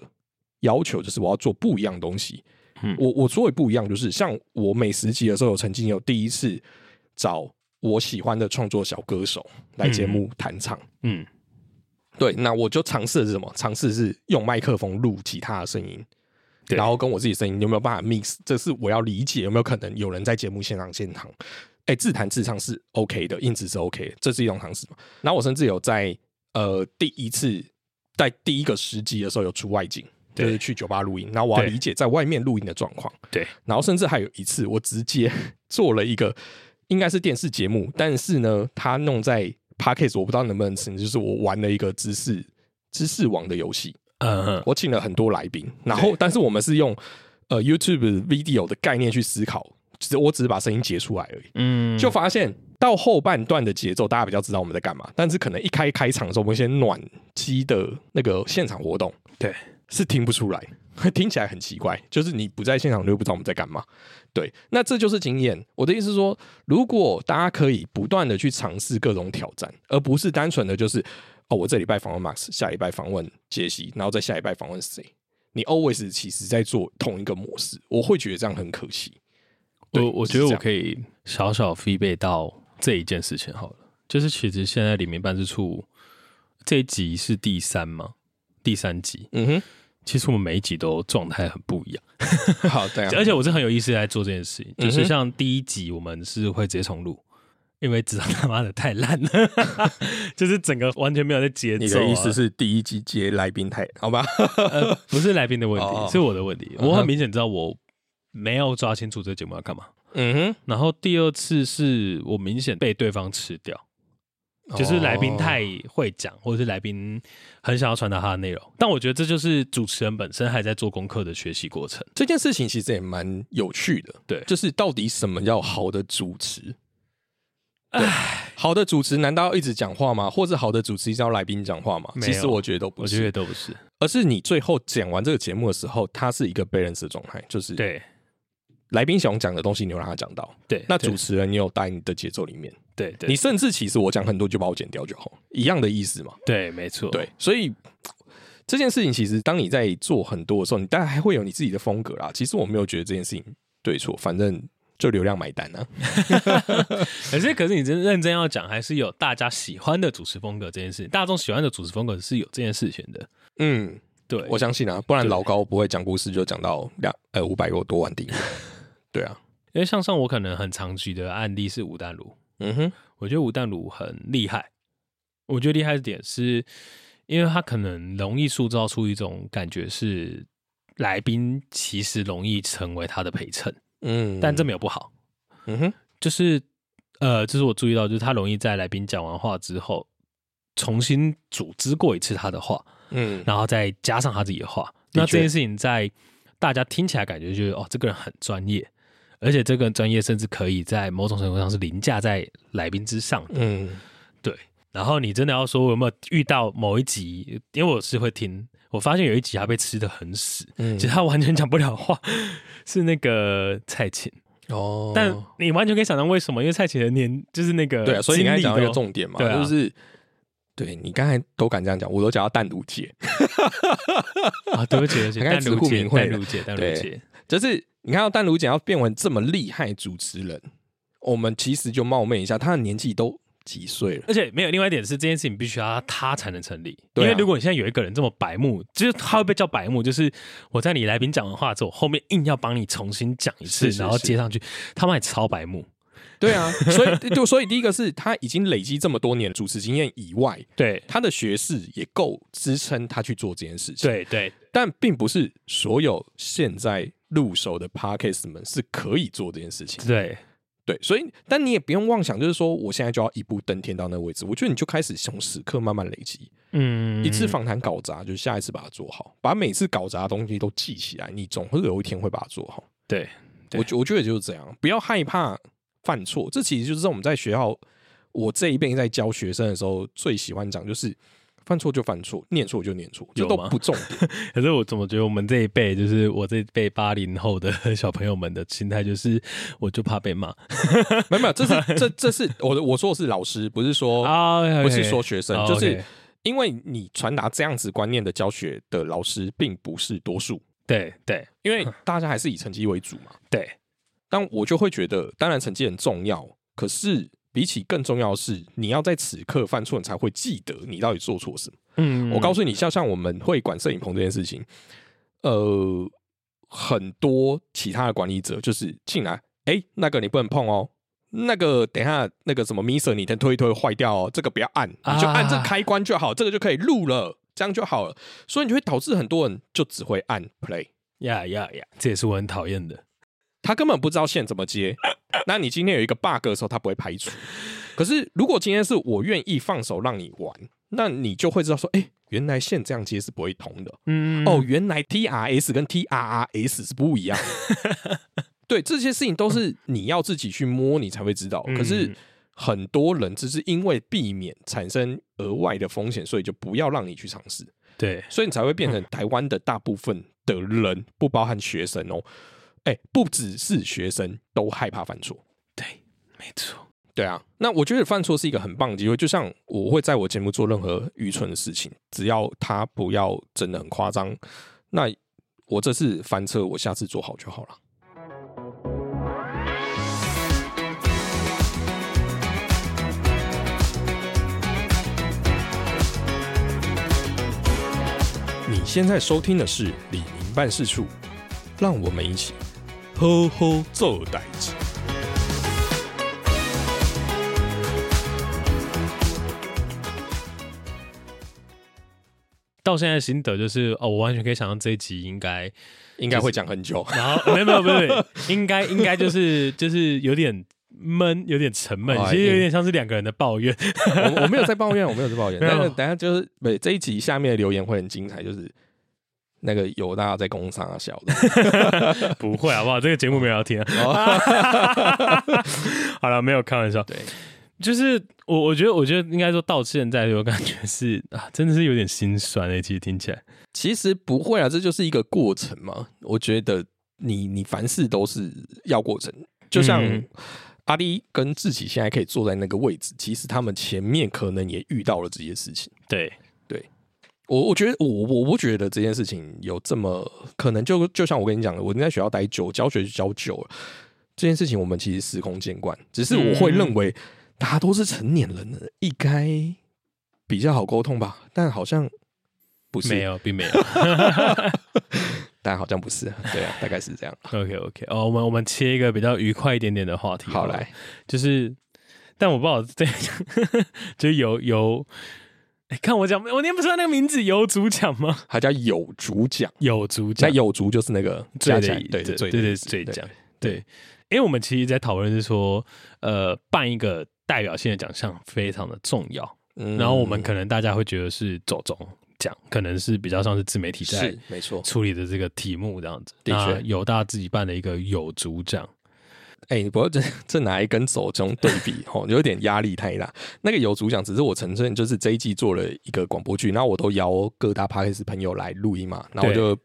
S2: 要求，就是我要做不一样的东西。
S1: 嗯
S2: 我我所谓不一样，就是像我每十集的时候，有曾经有第一次找我喜欢的创作小歌手来节目弹唱。
S1: 嗯，
S2: 对，那我就尝试是什么？尝试是用麦克风录吉他的声音，然后跟我自己声音有没有办法 mix？这是我要理解有没有可能有人在节目现场现场，哎，自弹自唱是 OK 的，音质是 OK，的这是一种尝试嘛。然后我甚至有在呃第一次在第一个时机的时候有出外景，就是去酒吧录音，然后我要理解在外面录音的状况。
S1: 对，
S2: 然后甚至还有一次，我直接 [laughs] 做了一个应该是电视节目，但是呢，他弄在 parkas 我不知道能不能成，就是我玩了一个知识知识网的游戏，
S1: 嗯嗯，
S2: 我请了很多来宾，然后但是我们是用呃 YouTube video 的概念去思考，只我只是把声音截出来而已，
S1: 嗯，
S2: 就发现到后半段的节奏，大家比较知道我们在干嘛，但是可能一开开场的时候，我们一些暖机的那个现场活动，
S1: 对，
S2: 是听不出来，[laughs] 听起来很奇怪，就是你不在现场，你就不知道我们在干嘛。对，那这就是经验。我的意思是说，如果大家可以不断的去尝试各种挑战，而不是单纯的就是哦，我这礼拜访问 Max，下礼拜访问杰西，然后再下礼拜访问谁，你 always 其实在做同一个模式，我会觉得这样很可惜。对
S1: 我我觉得我可以小小 feedback 到这一件事情好了，就是其实现在里面办事处这一集是第三吗？第三集，
S2: 嗯哼
S1: 其实我们每一集都状态很不一样，
S2: 哼，好，[laughs] 对啊，
S1: 而且我是很有意思在做这件事情，就是像第一集我们是会直接重录。因为知道他妈的太烂了，[laughs] 就是整个完全没有在节奏、啊。
S2: 你的意思是第一集接来宾太好吧？
S1: 呃，不是来宾的问题，
S2: 哦
S1: 是我的问题。我很明显知道我没有抓清楚这个节目要干嘛。
S2: 嗯哼，
S1: 然后第二次是我明显被对方吃掉，就是来宾太会讲，或者是来宾很想要传达他的内容。但我觉得这就是主持人本身还在做功课的学习过程。
S2: 这件事情其实也蛮有趣的，
S1: 对
S2: 就是到底什么叫好的主持？哎，好的主持难道要一直讲话吗？或者好的主持一直要来宾讲话吗？其实我觉得都不是
S1: 我觉得，都不是。
S2: 而是你最后讲完这个节目的时候，它是一个 balance 的状态，就是
S1: 对
S2: 来宾想讲的东西，你有让他讲到，
S1: 对，
S2: 那主持人你有带你的节奏里面，
S1: 对对
S2: 你甚至其实我讲很多就把我剪掉就好，一样的意思嘛。
S1: 对，没错，
S2: 对，所以这件事情其实当你在做很多的时候，你当然还会有你自己的风格啦。其实我没有觉得这件事情对错，反正就流量买单啊。[laughs]
S1: 可是可是你真认真要讲，还是有大家喜欢的主持风格这件事，大众喜欢的主持风格是有这件事情的。
S2: 嗯，
S1: 对，
S2: 我相信啊，不然老高不会讲故事就讲到两呃五百多多万订阅。对啊，
S1: 因为像上我可能很常举的案例是吴淡如，
S2: 嗯哼，
S1: 我觉得吴淡如很厉害。我觉得厉害的点是，因为他可能容易塑造出一种感觉是，来宾其实容易成为他的陪衬，
S2: 嗯，
S1: 但这没有不好。
S2: 嗯哼，
S1: 就是呃，这是我注意到，就是他容易在来宾讲完话之后，重新组织过一次他的话，
S2: 嗯，
S1: 然后再加上他自己的话。那这件事情在大家听起来感觉就是哦，这个人很专业，而且这个专业甚至可以在某种程度上是凌驾在来宾之上的。
S2: 嗯，
S1: 然后你真的要说我有没有遇到某一集，因为我是会听，我发现有一集他被吃的很死，
S2: 嗯。
S1: 其实他完全讲不了话，[laughs] 是那个蔡琴。
S2: 哦，
S1: 但你完全可以想象为什么，因为蔡琴的年就是那个
S2: 对啊，所以你刚才讲到一个重点嘛，
S1: 对啊。
S2: 就是。对你刚才都敢这样讲，我都讲到淡如姐，
S1: 啊，对不起，对不起，淡如姐，淡如姐，淡如
S2: 对。
S1: 姐，
S2: 就是你看到丹如姐要变为这么厉害主持人，我们其实就冒昧一下，她的年纪都几岁了？
S1: 而且没有另外一点是，这件事情必须要他才能成立，
S2: 对啊
S1: 因为如果你现在有一个人这么白目，就是他会被叫白目，就是我在你来宾讲完话之后，后面硬要帮你重新讲一次，
S2: 是是
S1: 然后接上去，他妈也超白目。
S2: 对啊，[laughs] 所以就所以第一个是他已经累积这么多年的主持经验以外，
S1: 对
S2: 他的学识也够支撑他去做这件事情。，
S1: 对对，
S2: 但并不是所有现在入手的 podcast 们是可以做这件事情。
S1: 对，
S2: 对，所以但你也不用妄想，就是说我现在就要一步登天到那个位置。我觉得你就开始从时刻慢慢累积，
S1: 嗯，
S2: 一次访谈搞砸，就是下一次把它做好，把每次搞砸的东西都记起来，你总会有一天会把它做好。
S1: 对，
S2: 我觉我觉得就是这样，不要害怕犯错。这其实就是我们在学校，我这一辈在教学生的时候最喜欢讲，就是犯错就犯错，念错就念错，这都不重点。[laughs]
S1: 可是我怎么觉得我们这一辈，就是我这一辈八零后的小朋友们的心态，就是我就怕被骂。
S2: 没有没有，这是 [laughs] 这这是我的我说的是老师，不是说
S1: 啊
S2: 不是说学生，
S1: 哦
S2: 就是因为你传达这样子观念的教学的老师并不是多数，
S1: 对对。
S2: 因为大家还是以成绩为主嘛。[laughs]
S1: 对，
S2: 但我就会觉得，当然成绩很重要，可是比起更重要的是，你要在此刻犯错，你才会记得你到底做错什么。
S1: 嗯
S2: 我告诉你，像像我们会管摄影棚这件事情，呃，很多其他的管理者就是进来，哎、那个你不能碰哦。那个等一下，那个什么 miser 你的推一推坏掉哦，这个不要按，你就按这个开关就好，这个就可以录了，这样就好了。所以你就会导致很多人就只会按 play，
S1: 呀呀呀，这也是我很讨厌的。
S2: 他根本不知道线怎么接。那你今天有一个 bug 的时候，他不会排除。可是如果今天是我愿意放手让你玩，那你就会知道说，哎、原来线这样接是不会通的。
S1: 嗯
S2: 哦，，原来 TRS 跟 TRRS 是不一样的。[laughs] 对，这些事情都是你要自己去摸，你才会知道。可是
S1: 嗯
S2: 很多人只是因为避免产生额外的风险，所以就不要让你去尝试，
S1: 对，
S2: 所以你才会变成台湾的大部分的人，不包含学生哦。哎，不只是学生都害怕犯错。
S1: 对，没错。
S2: 对啊，那我觉得犯错是一个很棒的机会。就像我会在我节目做任何愚蠢的事情，只要他不要真的很夸张，那我这次翻车，我下次做好就好了。你现在收听的是李明办事处，让我们一起好好做代志。
S1: 到现在的心得就是，哦，我完全可以想象这一集应该，
S2: 应该会讲很久。
S1: 然后没有没有没有，应该 [laughs] 应该就是就是有点闷，有点沉闷，
S2: 哦
S1: 其实有点像是两个人的抱怨。
S2: 我我没有在抱怨，我没有在抱怨。[laughs] 但是等下就是不这一集下面的留言会很精彩，就是那个有大家在工商啊小的，[laughs]
S1: 不会好不好？这个节目没有要听 [laughs] [laughs] 好了，没有开玩笑。
S2: 对，
S1: 就是我我觉得我觉得应该说到现在，我感觉是啊，真的是有点心酸诶、其实听起来，
S2: 其实不会啊，这就是一个过程嘛。我觉得你你凡事都是要过程，就像
S1: 嗯
S2: 阿力跟志奇现在可以坐在那个位置，其实他们前面可能也遇到了这些事情。
S1: 对，
S2: 我我觉得我我不觉得这件事情有这么可能就就像我跟你讲的，我在学校待久，教学就教久了，这件事情我们其实司空见惯，只是我会认为大家都是成年人了，应该比较好沟通吧，但好像不是，
S1: 没，有，并没有。[laughs]
S2: 但好像不是，对啊，大概是这样。
S1: OK OK，哦，我们我们切一个比较愉快一点点的话题。
S2: 好来，
S1: 就是，但我不知道这样，[laughs] 就是有有，哎、看我讲，我念不出来那个名字，有主讲吗？
S2: 它叫有主奖，
S1: 有主
S2: 那，有主就是那个
S1: 最的
S2: 加起来，对
S1: 对对对
S2: 的意思
S1: 罪奖，对，因为我们其实在讨论是说，呃，办一个代表性的奖项非常的重要，
S2: 嗯
S1: 然后我们可能大家会觉得是走中奖，可能是比较像是自媒体在
S2: 是没错，
S1: 处理的这个题目这样子。
S2: 的确
S1: 那有大自己办的一个有主奖，
S2: 哎、不要这这拿来跟走中对比，哦，有点压力太大。那个有主讲，只是我承认，就是这一季做了一个广播剧，然后我都邀各大 p a r k 朋友来录音嘛，然后我就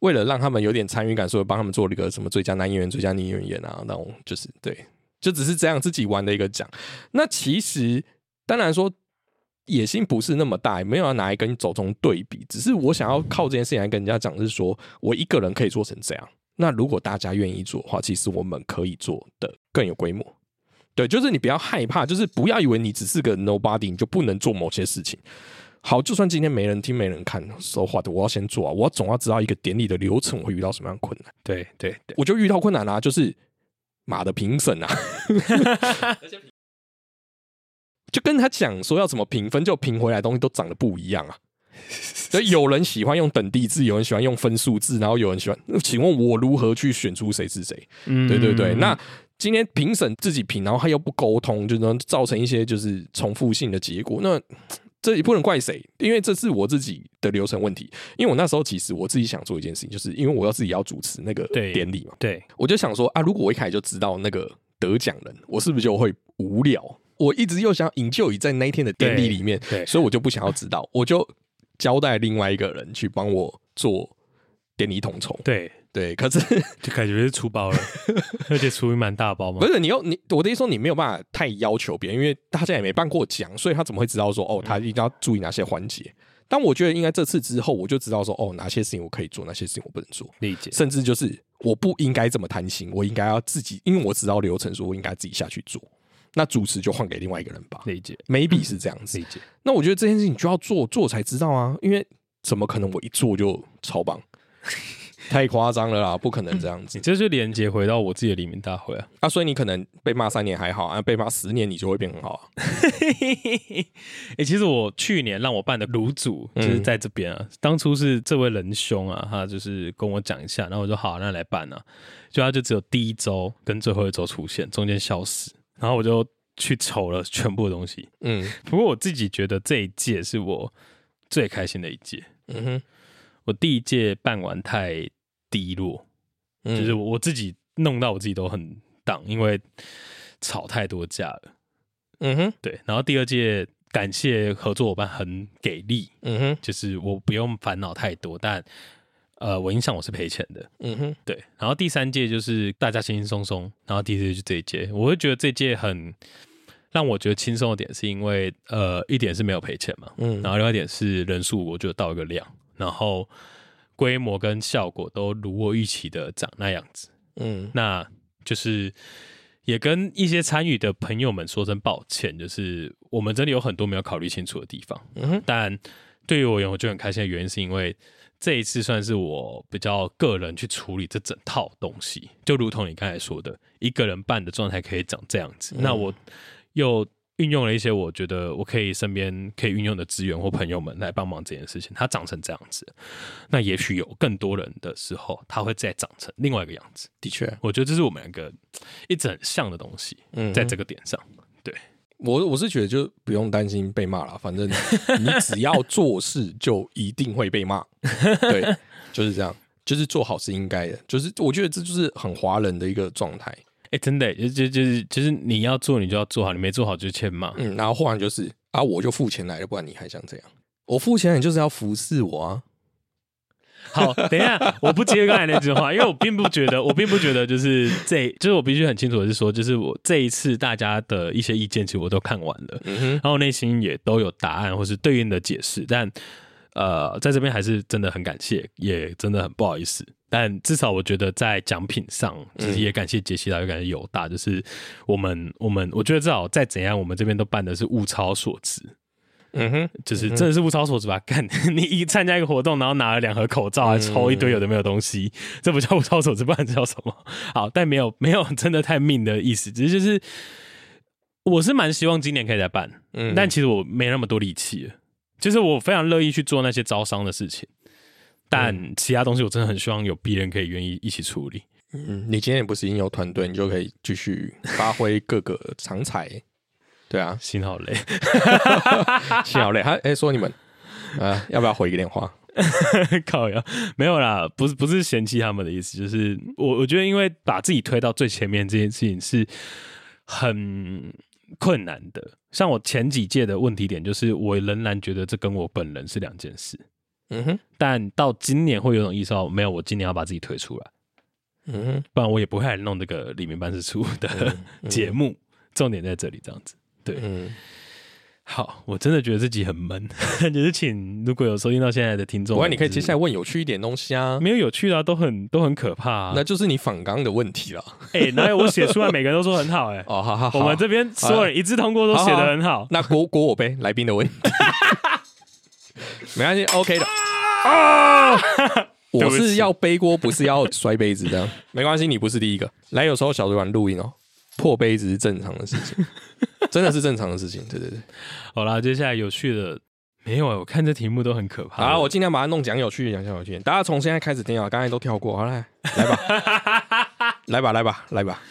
S2: 为了让他们有点参与感，所以帮他们做了一个什么最佳男演员、最佳女演员啊，那种就是对，就只是这样自己玩的一个奖。那其实当然说。野心不是那么大，也没有要拿来跟走中对比，只是我想要靠这件事情来跟人家讲，是说我一个人可以做成这样。那如果大家愿意做的话，其实我们可以做的更有规模。对，就是你不要害怕，就是不要以为你只是个 nobody，你就不能做某些事情。好，就算今天没人听、没人看说话的，我要先做啊！我总要知道一个典礼的流程，我会遇到什么样困难。
S1: 对对对，
S2: 我就遇到困难啊，就是马的评审啊，[laughs] 就跟他讲说要怎么评分，就评回来的东西都长得不一样啊。[laughs] 所以有人喜欢用等地制，有人喜欢用分数制，然后有人喜欢。那请问我如何去选出谁是谁？
S1: 嗯
S2: 对对对，那今天评审自己评，然后他又不沟通，就能造成一些就是重复性的结果。那 [tsk] 这也不能怪谁，因为这是我自己的流程问题。因为我那时候其实我自己想做一件事情，就是因为我要自己要主持那个典礼嘛，
S1: 对，
S2: 我就想说啊，如果我一开始就知道那个得奖人，我是不是就会无聊？我一直又想引咎于在那一天的典礼里面，
S1: 对
S2: 所以我就不想要知道，我就交代另外一个人去帮我做典礼统筹。
S1: 对，
S2: 对，可是 [laughs]
S1: 就感觉是出包了，[laughs] 而且出一蛮大包嘛
S2: 不。是你又你我的意思说你没有办法太要求别人，因为大家也没办过奖，所以他怎么会知道说哦，他一定要注意哪些环节？但我觉得应该这次之后，我就知道说哦，哪些事情我可以做，哪些事情我不能做，
S1: 理解，
S2: 甚至就是我不应该这么贪心，我应该要自己，因为我知道流程，说我应该自己下去做。那主持就换给另外一个人吧
S1: 理解
S2: ，，maybe 是这样子。
S1: 理解。
S2: 那我觉得这件事情就要做做才知道啊，因为怎么可能我一做就超棒？太夸张了啦，不可能这样子
S1: 你这就连接回到我自己的黎明大会啊。
S2: 啊！所以你可能被骂三年还好啊，被骂十年你就会变很好啊。[laughs]
S1: 哎、其实我去年让我办的卤煮就是在这边啊。当初是这位仁兄啊，他就是跟我讲一下，然后我说好，那来办啊。就他就只有第一周跟最后一周出现，中间消失，然后我就去瞅了全部的东西。
S2: 嗯
S1: 不过我自己觉得这一届是我最开心的一届。
S2: 嗯哼，
S1: 我第一届办完太低落，
S2: 嗯
S1: 就是我自己弄到我自己都很荡，因为吵太多架了。
S2: 嗯哼
S1: 对，然后第二届感谢合作伙伴很给力，
S2: 嗯哼
S1: 就是我不用烦恼太多，但呃，我印象我是赔钱的。
S2: 嗯哼。
S1: 对，然后第三届就是大家轻轻松松，然后第四届就这一届，我会觉得这届很让我觉得轻松的点，是因为呃，一点是没有赔钱嘛，
S2: 嗯。
S1: 然后另外一点是人数我觉得到一个量，然后规模跟效果都如我预期的长那样子，
S2: 嗯。
S1: 那就是也跟一些参与的朋友们说声抱歉，就是我们真的有很多没有考虑清楚的地方。
S2: 嗯哼。
S1: 但对于我而言，我就很开心的原因是因为这一次算是我比较个人去处理这整套东西，就如同你刚才说的，一个人办的状态可以长这样子。
S2: 嗯
S1: 那我又运用了一些我觉得我可以身边可以运用的资源或朋友们来帮忙这件事情，它长成这样子。那也许有更多人的时候，它会再长成另外一个样子。
S2: 的确，
S1: 我觉得这是我们两个一直很像的东西，
S2: 嗯
S1: 在这个点上。
S2: 我我是觉得就不用担心被骂了，反正你 [laughs] 只要做事就一定会被骂，[laughs] 对，就是这样，就是做好是应该的，就是我觉得这就是很华人的一个状态，
S1: 哎、真的、就就就是就是你要做，你就要做好，你没做好就欠骂。
S2: 嗯，然后忽然就是啊，我就付钱来了，不然你还想怎样？我付钱，你就是要服侍我啊，
S1: 好，等一下，我不接刚才那句话，因为我并不觉得，我并不觉得就是这，就是我必须很清楚的是说，就是我这一次大家的一些意见，其实我都看完了，
S2: 嗯，
S1: 然后内心也都有答案或是对应的解释，但呃，在这边还是真的很感谢，也真的很不好意思。但至少我觉得在奖品上，其实也感谢杰西达，也感谢友大，就是我们我们我觉得至少再怎样，我们这边都办的是物超所值，
S2: 嗯哼，
S1: 就是真的是物超所值吧？干，[laughs] 你一参加一个活动，然后拿了两盒口罩，还抽一堆有的没有东西，[laughs] 这不叫物超所值，不然这叫什么？好，但没有没有真的太命的意思，只是就是我是蛮希望今年可以再办，
S2: 嗯
S1: 但其实我没那么多力气了，就是我非常乐意去做那些招商的事情，但其他东西我真的很希望有别人可以愿意一起处理。
S2: 嗯，你今天也不是已经有团队，你就可以继续发挥各个长才，对啊，
S1: 心好累，[laughs]
S2: 心好累，他哎说你们，呃，要不要回个电话？[laughs]
S1: 靠呀，没有啦，不是不是嫌弃他们的意思，就是我我觉得因为把自己推到最前面这件事情是很困难的。像我前几届的问题点，就是我仍然觉得这跟我本人是两件事，
S2: 嗯哼，
S1: 但到今年会有种意识到，没有，我今年要把自己推出来，
S2: 嗯哼，
S1: 不然我也不会来弄这个里面办事处的节目。重点在这里，这样子。对，
S2: 嗯，
S1: 好，我真的觉得自己很闷，[laughs] 就是请如果有收听到现在的听众，
S2: 不过你可以接下来问有趣一点东西啊，
S1: 没有有趣的、啊，都很都很可怕、啊。
S2: 那就是你反纲的问题了。[laughs]
S1: 哎、哪有我写出来，每个人都说很好、哎、[laughs]
S2: 哦，好好好，
S1: 我们这边所有人一致通过都写的很好。
S2: 那锅锅我呗，来宾的问题，没关系，OK 的。啊。我是要背锅，不是要摔杯子的，没关系，你不是第一个。来，有时候小主管录音哦，破杯子是正常的事情，真的是正常的事情。[laughs] 对对对，
S1: 好啦，接下来有趣的没有啊？我看这题目都很可怕。
S2: 好，我尽量把它弄讲有趣，讲讲有趣。大家从现在开始听啊，刚才都跳过，好来来吧，[laughs] 来吧，来吧，来吧。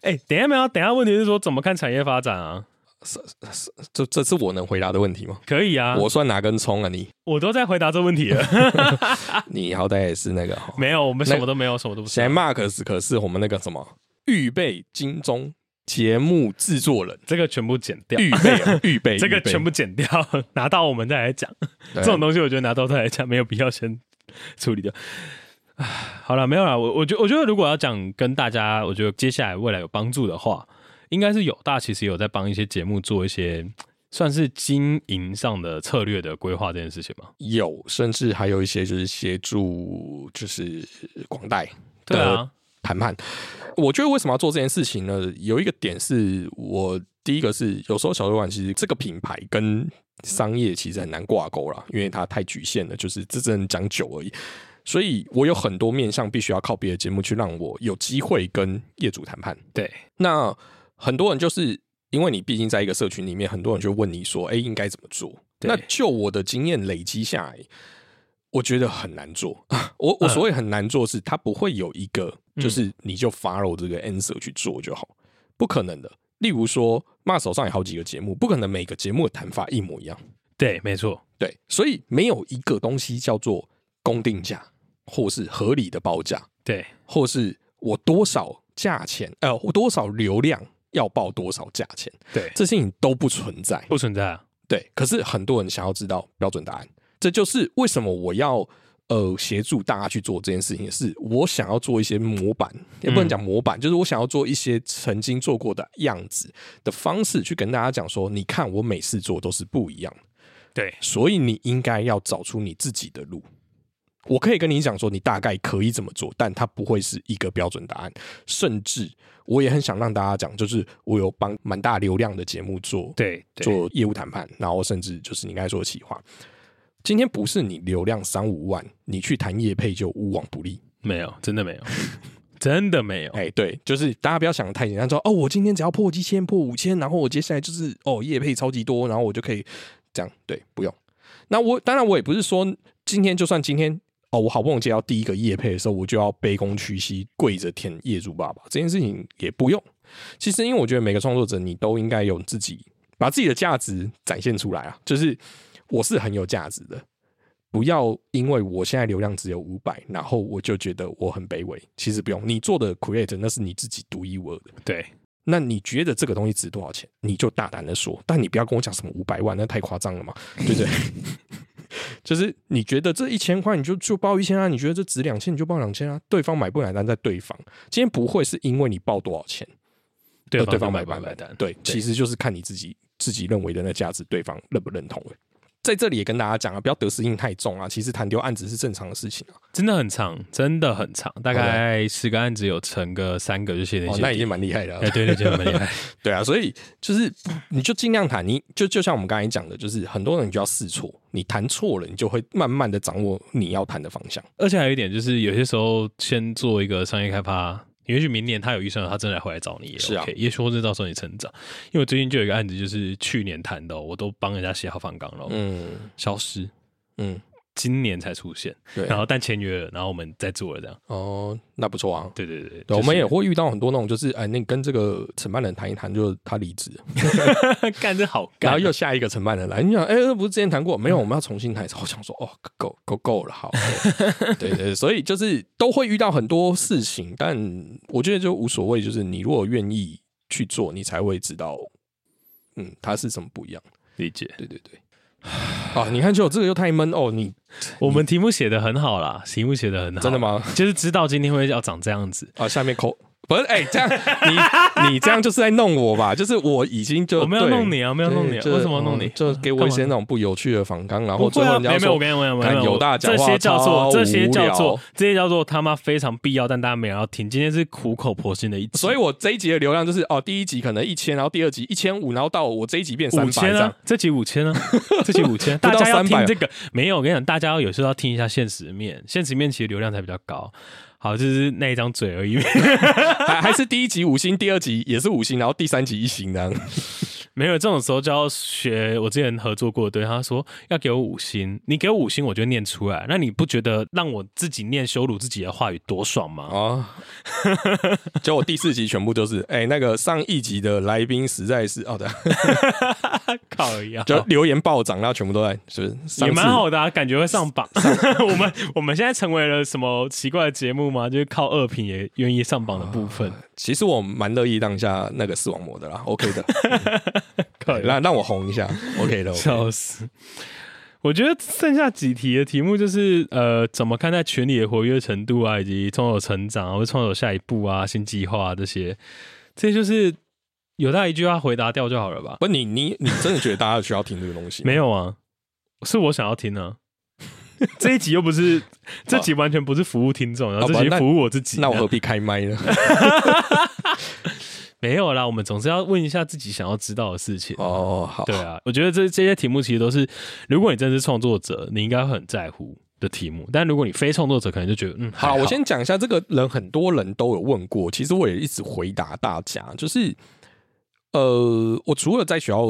S1: 哎，等一下没有，等一下问题是说怎么看产业发展啊？
S2: 是是这这是我能回答的问题吗？
S1: 可以啊，
S2: 我算哪根葱啊？你
S1: 我都在回答这问题了。[laughs]
S2: 你好歹也是那个
S1: 没有，我们什么都没有，什么都不。
S2: 现在 Mark 可是我们那个什么预备金钟节目制作人，
S1: 这个全部剪掉。
S2: 预备 [laughs] 预备，
S1: 这个全部剪掉，拿到我们再来讲。这种东西我觉得拿到再来讲没有必要先处理掉。唉，[sighs] 好了，没有了。我我觉我觉得如果要讲跟大家，我觉得接下来未来有帮助的话。应该是有，大其实有在帮一些节目做一些算是经营上的策略的规划这件事情吗？
S2: 有，甚至还有一些就是协助，就是广代的谈判。我觉得为什么要做这件事情呢？有一个点是我第一个是有时候小酒馆其实这个品牌跟商业其实很难挂钩了，因为它太局限了，就是这只能讲酒而已。所以我有很多面向必须要靠别的节目去让我有机会跟业主谈判。
S1: 对，
S2: 那。很多人就是因为你毕竟在一个社群里面，很多人就问你说：“哎，应该怎么做？”那就我的经验累积下来，我觉得很难做。[laughs] 我我所谓很难做，是它不会有一个，就是你就 follow 这个 answer 去做就好，不可能的。例如说，骂手上有好几个节目，不可能每个节目的谈法一模一样。
S1: 对，没错，
S2: 对，所以没有一个东西叫做公定价，或是合理的报价，
S1: 对，
S2: 或是我多少价钱，呃，我多少流量。要报多少价钱？
S1: 对，
S2: 这些你都不存在，
S1: 不存在啊。
S2: 对，可是很多人想要知道标准答案，这就是为什么我要呃协助大家去做这件事情。是我想要做一些模板，也不能讲模板，就是我想要做一些曾经做过的样子的方式，去跟大家讲说，你看我每次做都是不一样的。
S1: 对，
S2: 所以你应该要找出你自己的路。我可以跟你讲说，你大概可以怎么做，但它不会是一个标准答案。甚至我也很想让大家讲，就是我有帮蛮大流量的节目做，
S1: 对，
S2: 做业务谈判，然后甚至就是你刚才说的企划。今天不是你流量三五万，你去谈业配就无往不利。
S1: 没有，真的没有，[laughs] 真的没有。
S2: 哎，对，就是大家不要想的太简单，说哦，我今天只要破一千、破五千，然后我接下来就是哦，业配超级多，然后我就可以这样。对，不用。那我当然我也不是说今天就算今天。哦，我好不容易接到第一个业配的时候，我就要卑躬屈膝跪着舔业主爸爸。这件事情也不用。其实，因为我觉得每个创作者，你都应该有自己把自己的价值展现出来啊。就是我是很有价值的，不要因为我现在流量只有五百，然后我就觉得我很卑微。其实不用，你做的 create 那是你自己独一无二的。
S1: 对，
S2: 那你觉得这个东西值多少钱，你就大胆的说。但你不要跟我讲什么五百万，那太夸张了嘛，对不对？[laughs] 就是你觉得这一千块你就就报一千啊？你觉得这值两千你就报两千啊？对方买不买单在对方，今天不会是因为你报多少钱，
S1: 对
S2: 对方
S1: 买
S2: 不买
S1: 单？
S2: 对，其实就是看你自己自己认为的那价值，对方认不认同在这里也跟大家讲啊，不要得失心太重啊。其实谈丢案子是正常的事情啊，
S1: 真的很长，真的很长，大概十个案子有成个三个就写那些，
S2: 那已经蛮厉害的。[laughs]
S1: 哎，对对，真的蛮厉害。[laughs]
S2: 对啊，所以就是你就尽量谈，你就就像我们刚才讲的，就是很多人就要试错，你谈错了，你就会慢慢的掌握你要谈的方向。
S1: 而且还有一点就是，有些时候先做一个商业开发。也许明年他有预算，他真的回来找你，
S2: 是啊。
S1: 也许或者到时候你成长，因为我最近就有一个案子，就是去年谈的，我都帮人家写好方纲了，嗯，消失，嗯。今年才出现，
S2: 对，
S1: 然后但签约了，然后我们再做了这样。
S2: 哦，那不错啊。
S1: 对对对，
S2: 我们也会遇到很多那种，就是哎，那跟这个承办人谈一谈，就他离职，[laughs]
S1: 干这好
S2: 干，然后又下一个承办人来，你想，哎，不是之前谈过？没有，我们要重新谈。我想说，哦，够够够了，好。对对，[laughs] 所以就是都会遇到很多事情，但我觉得就无所谓，就是你如果愿意去做，你才会知道，嗯，它是什么不一样。
S1: 理解，
S2: 对对对。[sighs] 啊，你看，就这个又太闷哦。你
S1: 我们题目写的很好啦，题目写的很好，
S2: 真的吗？
S1: 就是知道今天会要长这样子
S2: 啊。下面扣。不是哎，这样你 [laughs] 你这样就是在弄我吧？就是我已经就
S1: 我没有弄你啊，没有弄你，啊为什么弄你？
S2: 就 [laughs] 给我一些那种不有趣的访纲，然后最后人家
S1: 说没有没有没有
S2: 有大
S1: 这些叫做这些叫做这些叫做他妈非常必要，但大家没有要听。今天是苦口婆心的一集，
S2: 所以我这一集的流量就是哦，第一集可能一千，然后第二集一千五，然后到我这一集变三
S1: 千啊，这集五千啊，[laughs] 这集五千，大家要听这个没有？我跟你讲，大家要有时候要听一下现实面，现实面其实流量才比较高。好，就是那一张嘴而已，[laughs]
S2: 还还是第一集五星，第二集也是五星，然后第三集一星这样。
S1: 没有这种时候就要学我之前合作过的对他说要给我五星，你给我五星我就念出来。那你不觉得让我自己念羞辱自己的话语多爽吗？
S2: 哦，就我第四集全部都是，哎、那个上一集的来宾实在是，哦对，[laughs]
S1: 靠呀，
S2: 就留言暴涨，然后全部都在，是不是？
S1: 也
S2: 次
S1: 蛮好的啊，感觉会上榜。[laughs] 我们我们现在成为了什么奇怪的节目吗？就是靠恶评也愿意上榜的部分。
S2: 其实我蛮乐意当下那个视网膜的啦，OK 的，[laughs]
S1: 可以，
S2: 让让我红一下，OK 的。
S1: 笑死！我觉得剩下几题的题目就是呃，怎么看待群里的活跃程度啊，以及创作成长啊，或者创作下一步啊、新计划啊这些，这些就是有他一句话回答掉就好了吧？
S2: 不，你你你真的觉得大家需要听这个东西？
S1: 没有啊，是我想要听啊。[laughs] 这一集又不是，[laughs] 这集完全不是服务听众，然后这集服务我自己。
S2: 那我何必开麦呢？[laughs] [laughs]
S1: 没有啦，我们总是要问一下自己想要知道的事情。
S2: 哦，好，
S1: 对啊，我觉得这这些题目其实都是，如果你真的是创作者，你应该会很在乎的题目。但如果你非创作者，可能就觉得嗯，还
S2: 好，我先讲一下这个人，很多人都有问过，其实我也一直回答大家，就是呃，我除了在学校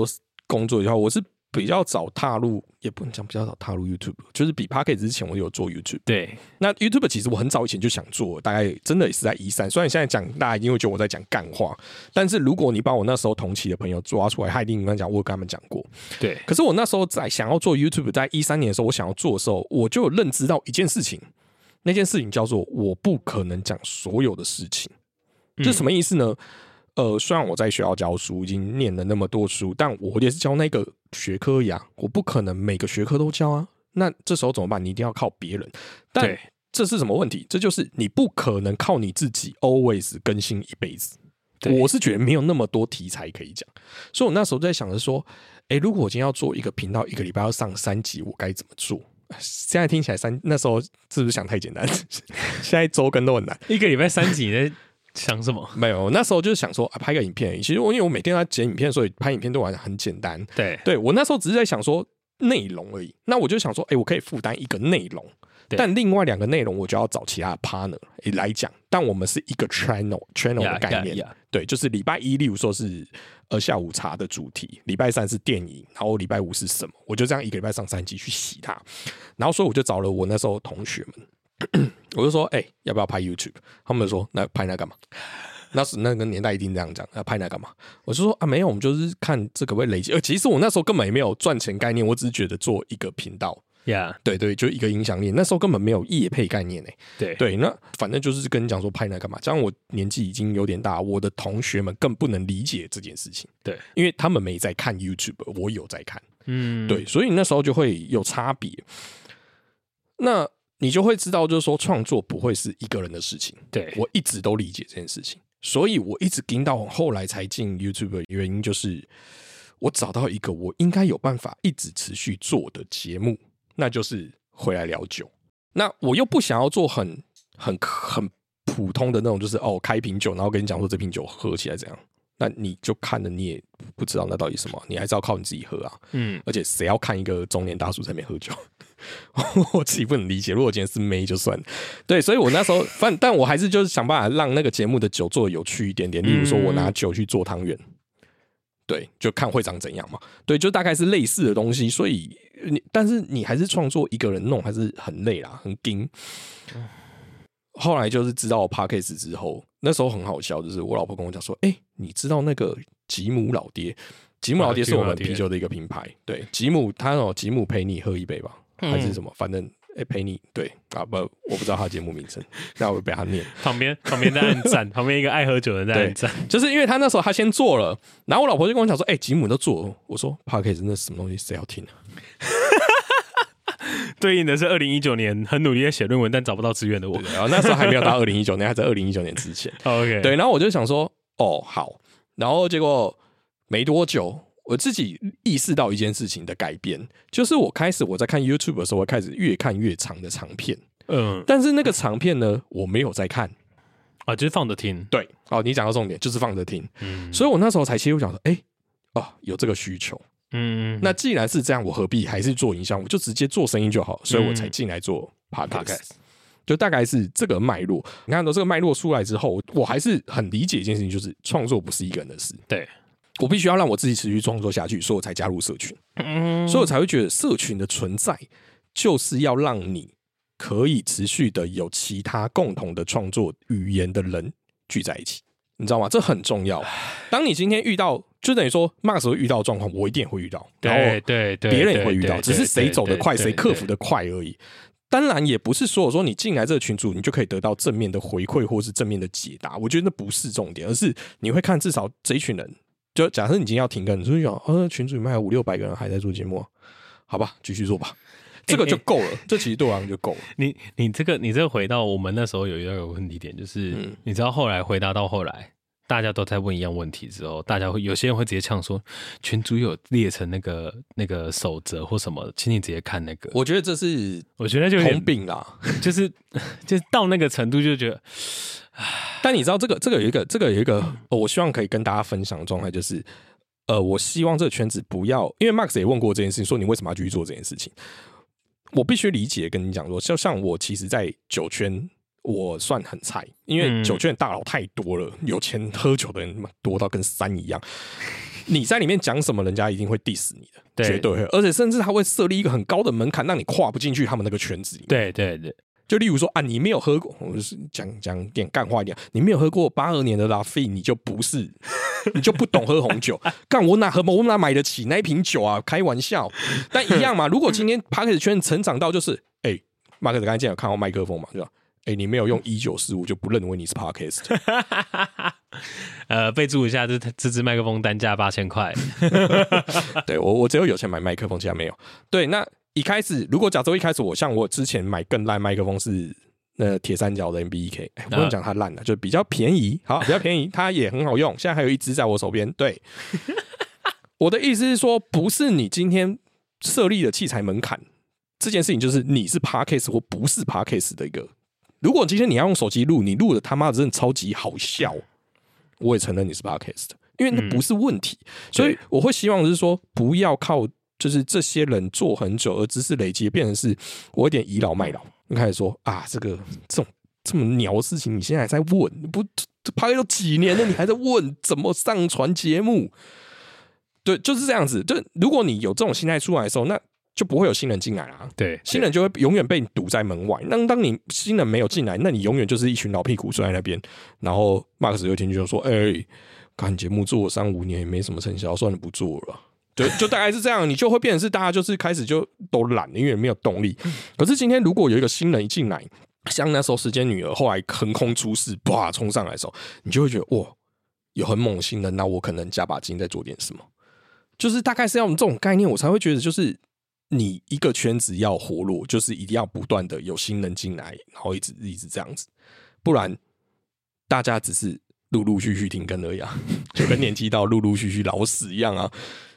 S2: 工作以外，我是比较早踏入，也不能讲比较早踏入 YouTube，就是比 p a r k e t 之前我有做 YouTube。
S1: 对
S2: 那 YouTube 其实我很早以前就想做，大概真的也是在一三。虽然现在讲大家一定会觉得我在讲干话，但是如果你把我那时候同期的朋友抓出来，他一定跟他讲，我有跟他们讲过。
S1: 对
S2: 可是我那时候在想要做 YouTube，在一三年的时候，我想要做的时候，我就有认知到一件事情，那件事情叫做我不可能讲所有的事情。这什么意思呢？呃，虽然我在学校教书，已经念了那么多书，但我也是教那个学科呀，我不可能每个学科都教啊。那这时候怎么办？你一定要靠别人。但这是什么问题？这就是你不可能靠你自己 always 更新一辈子。我是觉得没有那么多题材可以讲，所以我那时候在想着说，诶，如果我今天要做一个频道，一个礼拜要上三集，我该怎么做？[laughs] 现在听起来三那时候是不是想太简单？[laughs] 现在周更都很难。
S1: 一个礼拜三集，你在想什么？
S2: 没有，那时候就是想说啊，拍个影片。其实我因为我每天在剪影片，所以拍影片对我来讲很简单。
S1: 对
S2: 对我那时候只是在想说内容而已。那我就想说，哎、我可以负担一个内容，但另外两个内容我就要找其他的 partner 诶来讲。但我们是一个 channel channel 的概念对，就是礼拜一，例如说是呃下午茶的主题，礼拜三是电影，然后礼拜五是什么？我就这样一个礼拜上三集去洗它。然后所以我就找了我那时候同学们，[coughs] 我就说，哎、要不要拍 YouTube？他们说，那拍那干嘛？那是那个年代一定这样讲，要拍那干嘛？我就说啊，没有，我们就是看这个会累积。呃，其实我那时候根本也没有赚钱概念，我只是觉得做一个频道，
S1: 呀，
S2: 对对，就一个影响力。那时候根本没有业配概念呢、
S1: 对
S2: 对，那反正就是跟你讲说拍那干嘛？这样我年纪已经有点大，我的同学们更不能理解这件事情。
S1: 对，
S2: 因为他们没在看 YouTube，我有在看。
S1: 嗯，
S2: 对，所以那时候就会有差别。那你就会知道，就是说创作不会是一个人的事情。
S1: 对，
S2: 我一直都理解这件事情，所以我一直盯到后来才进 YouTube 的原因就是，我找到一个我应该有办法一直持续做的节目，那就是回来聊酒。那我又不想要做很很很普通的那种，就是哦开瓶酒，然后跟你讲说这瓶酒喝起来怎样。那你就看了，你也不知道那到底什么，你还是要靠你自己喝啊。
S1: 嗯，
S2: 而且谁要看一个中年大叔在那边喝酒？[laughs] 我自己不能理解。如果今天是妹就算了，对，所以我那时候 [laughs] 反，但我还是就是想办法让那个节目的酒做的有趣一点点。例如说，我拿酒去做汤圆，对，就看会长怎样嘛。对，就大概是类似的东西。所以你，但是你还是创作一个人弄，还是很累啦，很盯。后来就是知道我 p a c k a g e 之后，那时候很好笑，就是我老婆跟我讲说：“哎、你知道那个吉姆老爹？吉姆老爹是我们啤酒的一个品牌，对，吉姆他哦吉姆陪你喝一杯吧，还是什么？反正哎、陪你对啊不，我不知道他节目名称，那我被他念。
S1: 旁边旁边在按 [laughs] 赞，旁边一个爱喝酒的人在按赞，
S2: 就是因为他那时候他先做了，然后我老婆就跟我讲说：“哎、吉姆都做了。”我说 p a c k e 那是什么东西？谁要听啊？[laughs]
S1: 对应的是二零一九年很努力在写论文但找不到资源的我。
S2: 然后那时候还没有到二零一九年，还在二零一九年之前。[laughs]
S1: OK，
S2: 对，然后我就想说，哦，好，然后结果没多久，我自己意识到一件事情的改变，就是我开始我在看 YouTube 的时候，我开始越看越长的长片，
S1: 嗯
S2: 但是那个长片呢，我没有在看。
S1: 啊，就是放着听，
S2: 对，哦，你讲到重点，就是放着听，
S1: 嗯
S2: 所以我那时候才切入想说，哎、哦，有这个需求。
S1: 嗯，
S2: 那既然是这样，我何必还是做营销？我就直接做生意就好，所以我才进来做 podcast。
S1: Podcast
S2: 就大概是这个脉络。你看到这个脉络出来之后，我还是很理解一件事情，就是创作不是一个人的事。
S1: 对，
S2: 我必须要让我自己持续创作下去，所以我才加入社群，
S1: 嗯
S2: 所以我才会觉得社群的存在就是要让你可以持续的有其他共同的创作语言的人聚在一起，你知道吗？这很重要。当你今天遇到，就等于说 Max 会遇到的状况，我一定也会遇到，然后
S1: 对对对，
S2: 别人也会遇到，只是谁走得快，谁克服。
S1: 对对对
S2: 得快而已。当然，也不是所有说你进来这个群组，你就可以得到正面的回馈或是正面的解答。我觉得那不是重点，而是你会看至少这一群人。就假设你今天要停更，你就想呃群主里面还有五六百个人还在做节目，好吧，继续做吧，这个就够了。这其实对我来讲就够了。
S1: 你你这个你这个回到我们那时候有一个问题点，就是、
S2: 嗯
S1: 你知道后来回答到后来，大家都在问一样问题之后，大家会有些人会直接呛说，群主有列成那个那个守则或什么，请你直接看那个。我
S2: 我觉得这是
S1: 我觉得就有点
S2: 通病啦。
S1: 就是 [laughs] 就是到那个程度就觉得，[sighs]
S2: 但你知道这个这个有一个这个有一个、哦我希望可以跟大家分享的状态就是，呃，我希望这个圈子不要，因为 Max 也问过这件事情，说你为什么要继续做这件事情？我必须理解跟你讲说，就像我其实，在酒圈我算很菜，因为
S1: 嗯
S2: 酒圈的大佬太多了，有钱喝酒的人妈多到跟山一样。你在里面讲什么，人家一定会 diss 你的，
S1: 对
S2: 绝对会，而且甚至他会设立一个很高的门槛，让你跨不进去他们那个圈子里面。
S1: 对对对，
S2: 就例如说啊，你没有喝过，我是讲讲点干话一点，你没有喝过八二年的拉菲，你就不是，你就不懂喝红酒。[laughs] 干我哪喝我哪买得起那一瓶酒啊？开玩笑，但一样嘛。如果今天 p a r k e 圈成长到就是，哎、马克思刚才见有看到麦克风嘛，对吧？哎、你没有用一九四五就不认为你是 Podcast，[laughs]
S1: 呃，备注一下，这这支麦克风单价八千块，[laughs]
S2: 对我我只有有钱买麦克风，其他没有。对，那一开始如果假设一开始我像我之前买更烂麦克风是那铁三角的 MB1K，哎不用讲它烂了，就比较便宜，好比较便宜，它也很好用。现在还有一支在我手边。对，[laughs] 我的意思是说，不是你今天设立的器材门槛这件事情，就是你是 Parkes 或不是 Parkes 的一个。如果今天你要用手机录，你录的他妈的真的超级好笑，我也承认你是的，因为那不是问题。所以我会希望是说，不要靠就是这些人做很久而知识累积，变成是我有点倚老卖老。你开始说啊，这个这种这么鸟的事情，你现在还在问，不这拍了几年了，你还在问怎么上传节目？对，就是这样子。就如果你有这种心态出来的时候，那就不会有新人进来啦。
S1: 对，
S2: 新人就会永远被你堵在门外。那当你新人没有进来，那你永远就是一群老屁股坐在那边。然后 Max 有一天就说：“哎、看节目做了三五年也没什么成效，算了，不做了。”对就大概是这样，你就会变成是大家就是开始就都懒了，因为没有动力。可是今天如果有一个新人一进来，像那时候时间女儿后来横空出世，哇冲上来的时候，你就会觉得哇，有很猛新人，那我可能加把劲再做点什么。就是大概是要用这种概念，我才会觉得就是你一个圈子要活络，就是一定要不断的有新人进来，然后一直一直这样子，不然大家只是陆陆续续停更而已啊，[laughs] 就跟年纪到陆陆续续老死一样啊。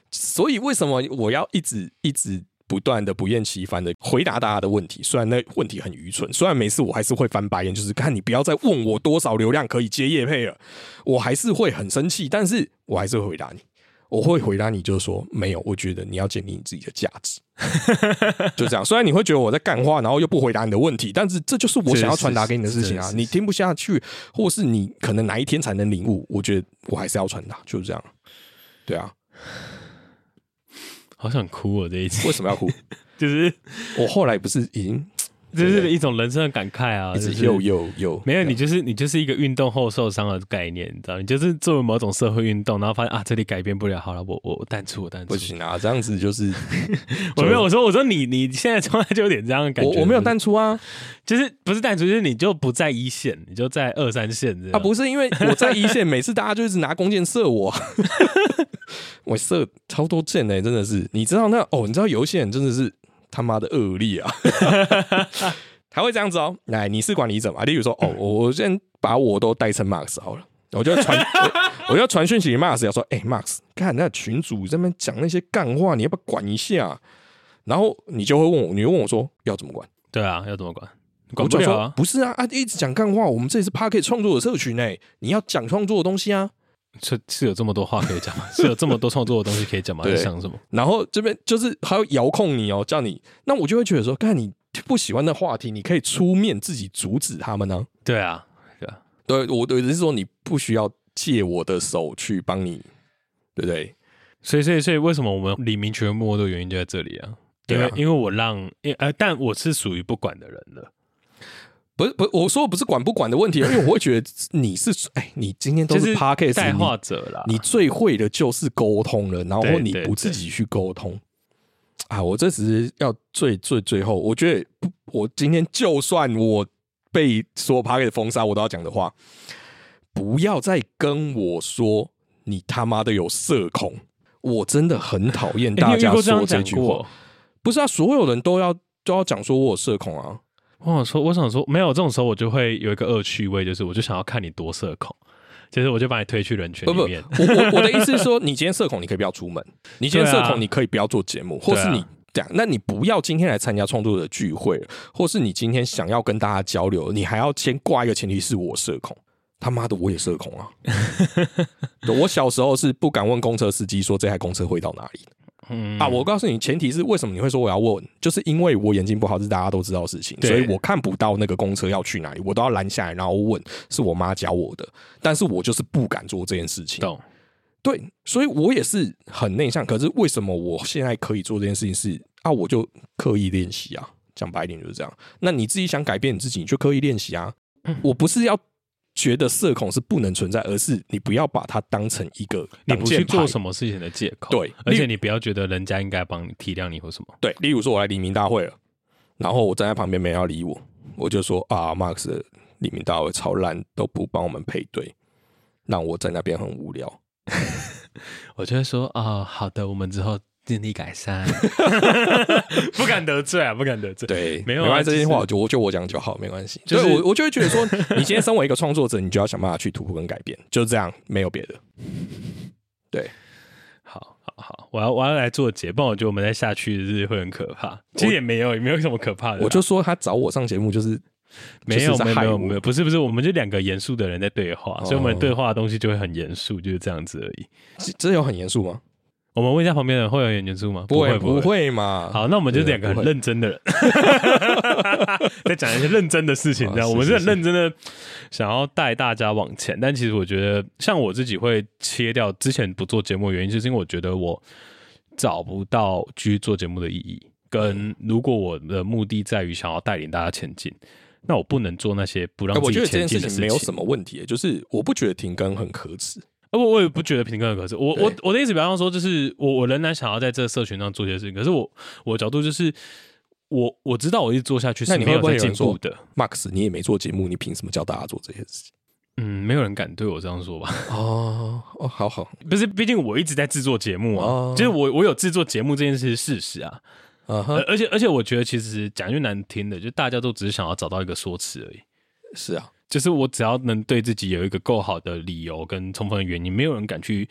S2: 所以为什么我要一直一直不断的不厌其烦的回答大家的问题？虽然那问题很愚蠢，虽然每次我还是会翻白眼，就是看你不要再问我多少流量可以接业配了，我还是会很生气，但是我还是会回答你。我会回答你，就是说没有，我觉得你要建立你自己的价值，就这样。虽然你会觉得我在干话，然后又不回答你的问题，但是这就是我想要传达给你的事情啊。你听不下去，或是你可能哪一天才能领悟，我觉得我还是要传达，就是这样。对啊，
S1: 好想哭哦这一次，
S2: 为什么要哭？[laughs]
S1: 就是
S2: 我后来不是已经
S1: 这是一种人生的感慨啊，
S2: 一直
S1: 就是
S2: 又又又
S1: 没有，你就是你就是一个运动后受伤的概念，你知道？你就是做了某种社会运动，然后发现啊，这里改变不了，好了，我我我淡出，我淡出
S2: 不。行啊，这样子就是 [laughs]
S1: 我没有，我说我说你你现在状态就有点这样的感觉，
S2: 我我没有淡出啊
S1: 就是不是淡出，就是你就不在一线，你就在二三线这样
S2: 啊，不是因为我在一线，每次大家就一直拿弓箭射我，[laughs] 我射超多箭呢、真的是。你知道那哦，你知道有一些人真的是他妈的恶劣啊，[laughs] 他会这样子哦。来，你是管理者嘛？例如说，哦，我我先把我都代称 Max 好了。我就传，[laughs] 我我就传讯息给 Max，要说，哎、m a x 看那群主在那边讲那些干话，你要不要管一下？然后你就会问我，你就问我说要怎么管？
S1: 对啊，要怎么管？管不了啊，
S2: 不是啊啊，一直讲干话，我们这里是 p a r k e t 创作的社群哎、你要讲创作的东西啊。
S1: 是是有这么多话可以讲吗？[laughs] 是有这么多创作的东西可以讲吗？在想什么？
S2: 然后这边就是还要遥控你哦，叫你，那我就会觉得说，看你不喜欢的话题，你可以出面自己阻止他们呢、
S1: 对啊，对啊，
S2: 对，我的意思是说，你不需要借我的手去帮你对不对？
S1: 所以，所以，所以，为什么我们李明全没的原因就在这里啊？因为，因为我让，因呃，但我是属于不管的人了。
S2: 不是，不，我说不是管不管的问题，[laughs] 因为我会觉得你是，哎，你今天都是 p a r k e
S1: 带话者啦，
S2: 你最会的就是沟通了，然后你不自己去沟通啊！我这只是要最最最后，我觉得我今天就算我被所有 p a r k e 封杀，我都要讲的话，不要再跟我说你他妈的有社恐。我真的很讨厌大家说这句话，不是啊，所有人都要都要讲说我有社恐啊。
S1: 我想说，我想说，没有这种时候，我就会有一个恶趣味，就是我就想要看你多社恐，其实我就把你推去人群里面。
S2: 我我我的意思是说，你今天社恐，你可以不要出门；你今天社恐，你可以不要做节目，或是你这样，那你不要今天来参加创作者聚会，或是你今天想要跟大家交流，你还要先挂一个前提是我社恐。他妈的，我也社恐啊！[laughs] 我小时候是不敢问公车司机说这台公车会到哪里。嗯啊，我告诉你，前提是为什么你会说我要问，就是因为我眼睛不好，是大家都知道的事情，所以我看不到那个公车要去哪里，我都要拦下来，然后问，是我妈教我的，但是我就是不敢做这件事情。
S1: 懂？
S2: 对，所以我也是很内向。可是为什么我现在可以做这件事情？是啊，我就刻意练习啊。讲白一点就是这样。那你自己想改变你自己，你就刻意练习啊。我不是要。觉得社恐是不能存在，而是你不要把它当成一个
S1: 你不去做什么事情的借口。
S2: 对，
S1: 而且你不要觉得人家应该帮你体谅你或什么。
S2: 对，例如说我来黎明大会了，然后我站在旁边没人要理我，我就说啊，Max 的黎明大会超烂，都不帮我们配对，让我在那边很无聊。[laughs]
S1: 我就会说啊，好的，我们之后。尽力改善，[laughs] 不敢得罪啊，不敢得罪。
S2: 对，
S1: 没
S2: 有没关系，这些话就我就我讲就好，没关系。就是我我就会觉得说，[laughs] 你今天身为一个创作者，你就要想办法去突破跟改变，就是这样，没有别的。[laughs] 对，
S1: 好好好，我要我要来做结，不然我觉得我们再下去日会很可怕。其实也没有，也没有什么可怕的。
S2: 我就说他找我上节目就是
S1: 没有没有没有，不是不是，我们就两个严肃的人在对话，所以我们对话的东西就会很严肃，就是这样子而已。
S2: 真有很严肃吗？
S1: 我们问一下旁边的会有严肃吗？
S2: 不会，不会嘛。
S1: 好，那我们就两个很认真的人，[laughs] 在讲一些认真的事情。这样，我们是很认真的，想要带大家往前。但其实我觉得，像我自己会切掉之前不做节目的原因，就是因为我觉得我找不到继续做节目的意义。跟如果我的目的在于想要带领大家前进，那我不能做那些不让自己前进的事情。
S2: 没有什么问题，就是我不觉得停更很可耻。
S1: 我我也不觉得平更可是。我我我的意思，比方说，就是我我仍然想要在这个社群上做些事情。可是我我角度就是，我我知道我一直做下去是没有在进步的。
S2: Max，你也没做节目，你凭什么教大家做这些事情？
S1: 嗯，没有人敢对我这样说吧？
S2: 哦哦，好好，
S1: 不是，毕竟我一直在制作节目啊，就是我我有制作节目这件事是事实啊。而而且而且，我觉得其实讲句难听的，就大家都只是想要找到一个说辞而已。
S2: 是啊。
S1: 就是我只要能对自己有一个够好的理由跟充分的原因，没有人敢去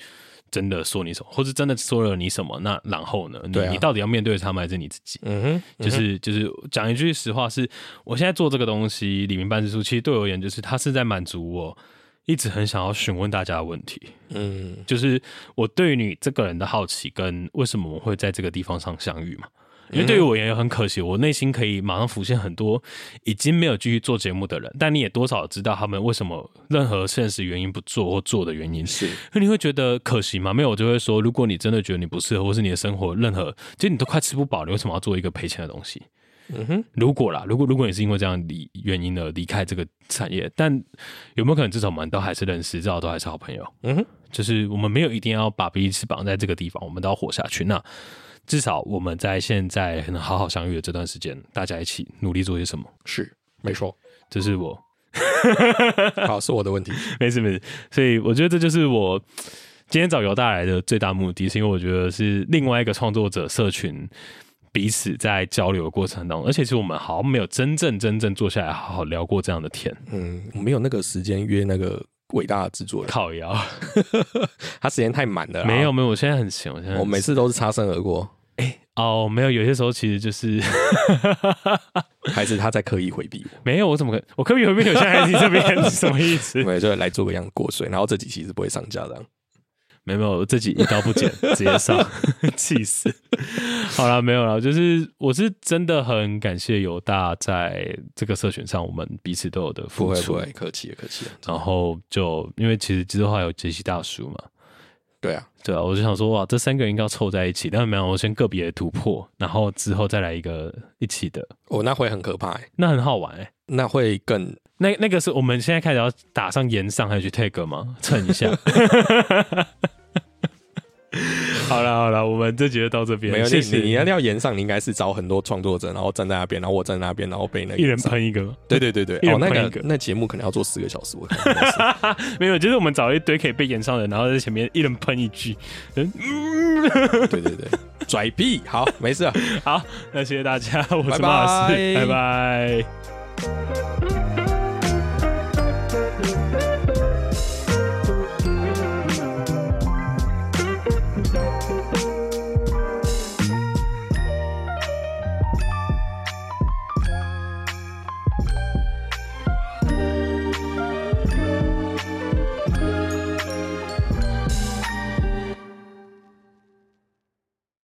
S1: 真的说你什么，或者真的说了你什么，那然后呢？你你到底要面对他们还是你自己？嗯哼，就是就是讲一句实话，是我现在做这个东西，李明办事处，其实对我而言，就是他是在满足我一直很想要询问大家的问题。嗯，就是我对于你这个人的好奇，跟为什么我们会在这个地方上相遇嘛。因为对于我也很可惜，我内心可以马上浮现很多已经没有继续做节目的人，但你也多少知道他们为什么任何现实原因不做或做的原因
S2: 是，
S1: 那你会觉得可惜吗？没有，我就会说，如果你真的觉得你不适合，或是你的生活任何，其实你都快吃不饱，你为什么要做一个赔钱的东西？嗯哼，如果啦，如果如果你是因为这样离原因而离开这个产业，但有没有可能至少我们都还是认识，至少都还是好朋友？嗯哼，就是我们没有一定要把彼此绑在这个地方，我们都要活下去。那。至少我们在现在能好好相遇的这段时间，大家一起努力做些什么？
S2: 是，没错，
S1: 这是我，[laughs]
S2: 好，是我的问题，[laughs]
S1: 没事没事。所以我觉得这就是我今天找尤大来的最大目的，是因为我觉得是另外一个创作者社群彼此在交流的过程当中，而且是我们好像没有真正真正坐下来好好聊过这样的天。
S2: 嗯，我没有那个时间约那个。伟大的制作人
S1: 靠腰，[laughs]
S2: 他时间太满了。
S1: 没有没有，我现在很闲，我现在
S2: 我每次都是擦身而过。
S1: 哎哦，没有，有些时候其实就是 [laughs] [laughs]
S2: 还是他在刻意回避我。
S1: 没有，我怎么可我刻意回避？我现在在你这边是什么意思？
S2: 没有，就来做个样过水，然后这几期是不会上架的。
S1: 没有，我自己一刀不剪，[laughs] 直接上，[laughs] 气死！好了，没有了，就是我是真的很感谢犹大在这个社群上，我们彼此都有的付出，
S2: 客气客气。
S1: 然后就因为其实之后还有杰西大叔嘛，
S2: 对啊，
S1: 对啊，我就想说哇，这三个人应该要凑在一起，但是没有，我先个别的突破，然后之后再来一个一起的，
S2: 哦，那会很可怕、欸，
S1: 那很好玩哎、
S2: 那会更
S1: 那那个是我们现在开始要打上延上，还有去 take 吗？蹭一下。[laughs] 好了好了，我们这集就到这边，
S2: 没有。
S1: 谢谢
S2: 你你要要延上，你应该是找很多创作者，然后站在那边，然后我站在那边，然后被那个 [laughs]
S1: 一人喷一个吗，
S2: 对对对对，
S1: 一人
S2: 哦，那
S1: 喷一个
S2: 个那节目可能要做四个小时，[laughs]
S1: 没有，就是我们找一堆可以被延上的人，然后在前面一人喷一句。嗯，
S2: 对对对，拽屁，好，没事，
S1: 好，那谢谢大家，我是
S2: 拜
S1: 马尔斯，
S2: 拜
S1: 拜拜